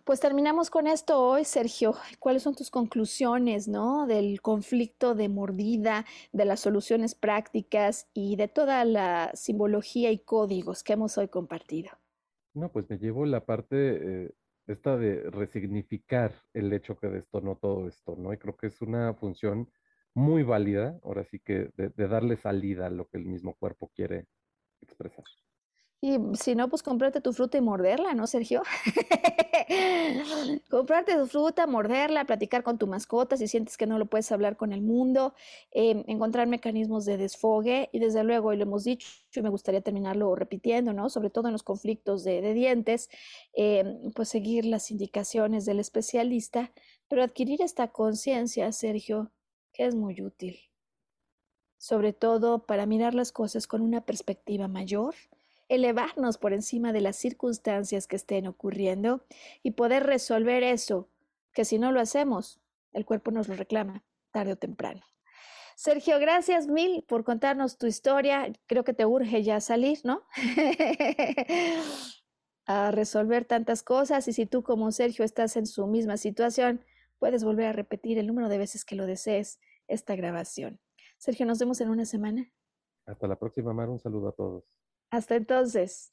Pues terminamos con esto hoy, Sergio. ¿Cuáles son tus conclusiones, no? Del conflicto de mordida, de las soluciones prácticas y de toda la simbología y códigos que hemos hoy compartido. No, pues me llevo la parte eh, esta de resignificar el hecho que detonó todo esto, ¿no? Y creo que es una función muy válida, ahora sí que de darle salida a lo que el mismo cuerpo quiere expresar. Y si no, pues comprarte tu fruta y morderla, ¿no, Sergio? comprarte tu fruta, morderla, platicar con tu mascota si sientes que no lo puedes hablar con el mundo, em, encontrar mecanismos de desfogue y desde luego, y lo hemos dicho y me gustaría terminarlo repitiendo, ¿no? Sobre todo en los conflictos de, dientes, em, pues seguir las indicaciones del especialista, pero adquirir esta conciencia, Sergio, que es muy útil, sobre todo para mirar las cosas con una perspectiva mayor elevarnos por encima de las circunstancias que estén ocurriendo y poder resolver eso, que si no lo hacemos, el cuerpo nos lo reclama tarde o temprano. Sergio, gracias mil por contarnos tu historia. Creo que te urge ya salir, ¿no? a resolver tantas cosas y si tú como Sergio estás en su misma situación, puedes volver a repetir el número de veces que lo desees esta grabación. Sergio, nos vemos en una semana. Hasta la próxima, Mar. Un saludo a todos. Hasta entonces.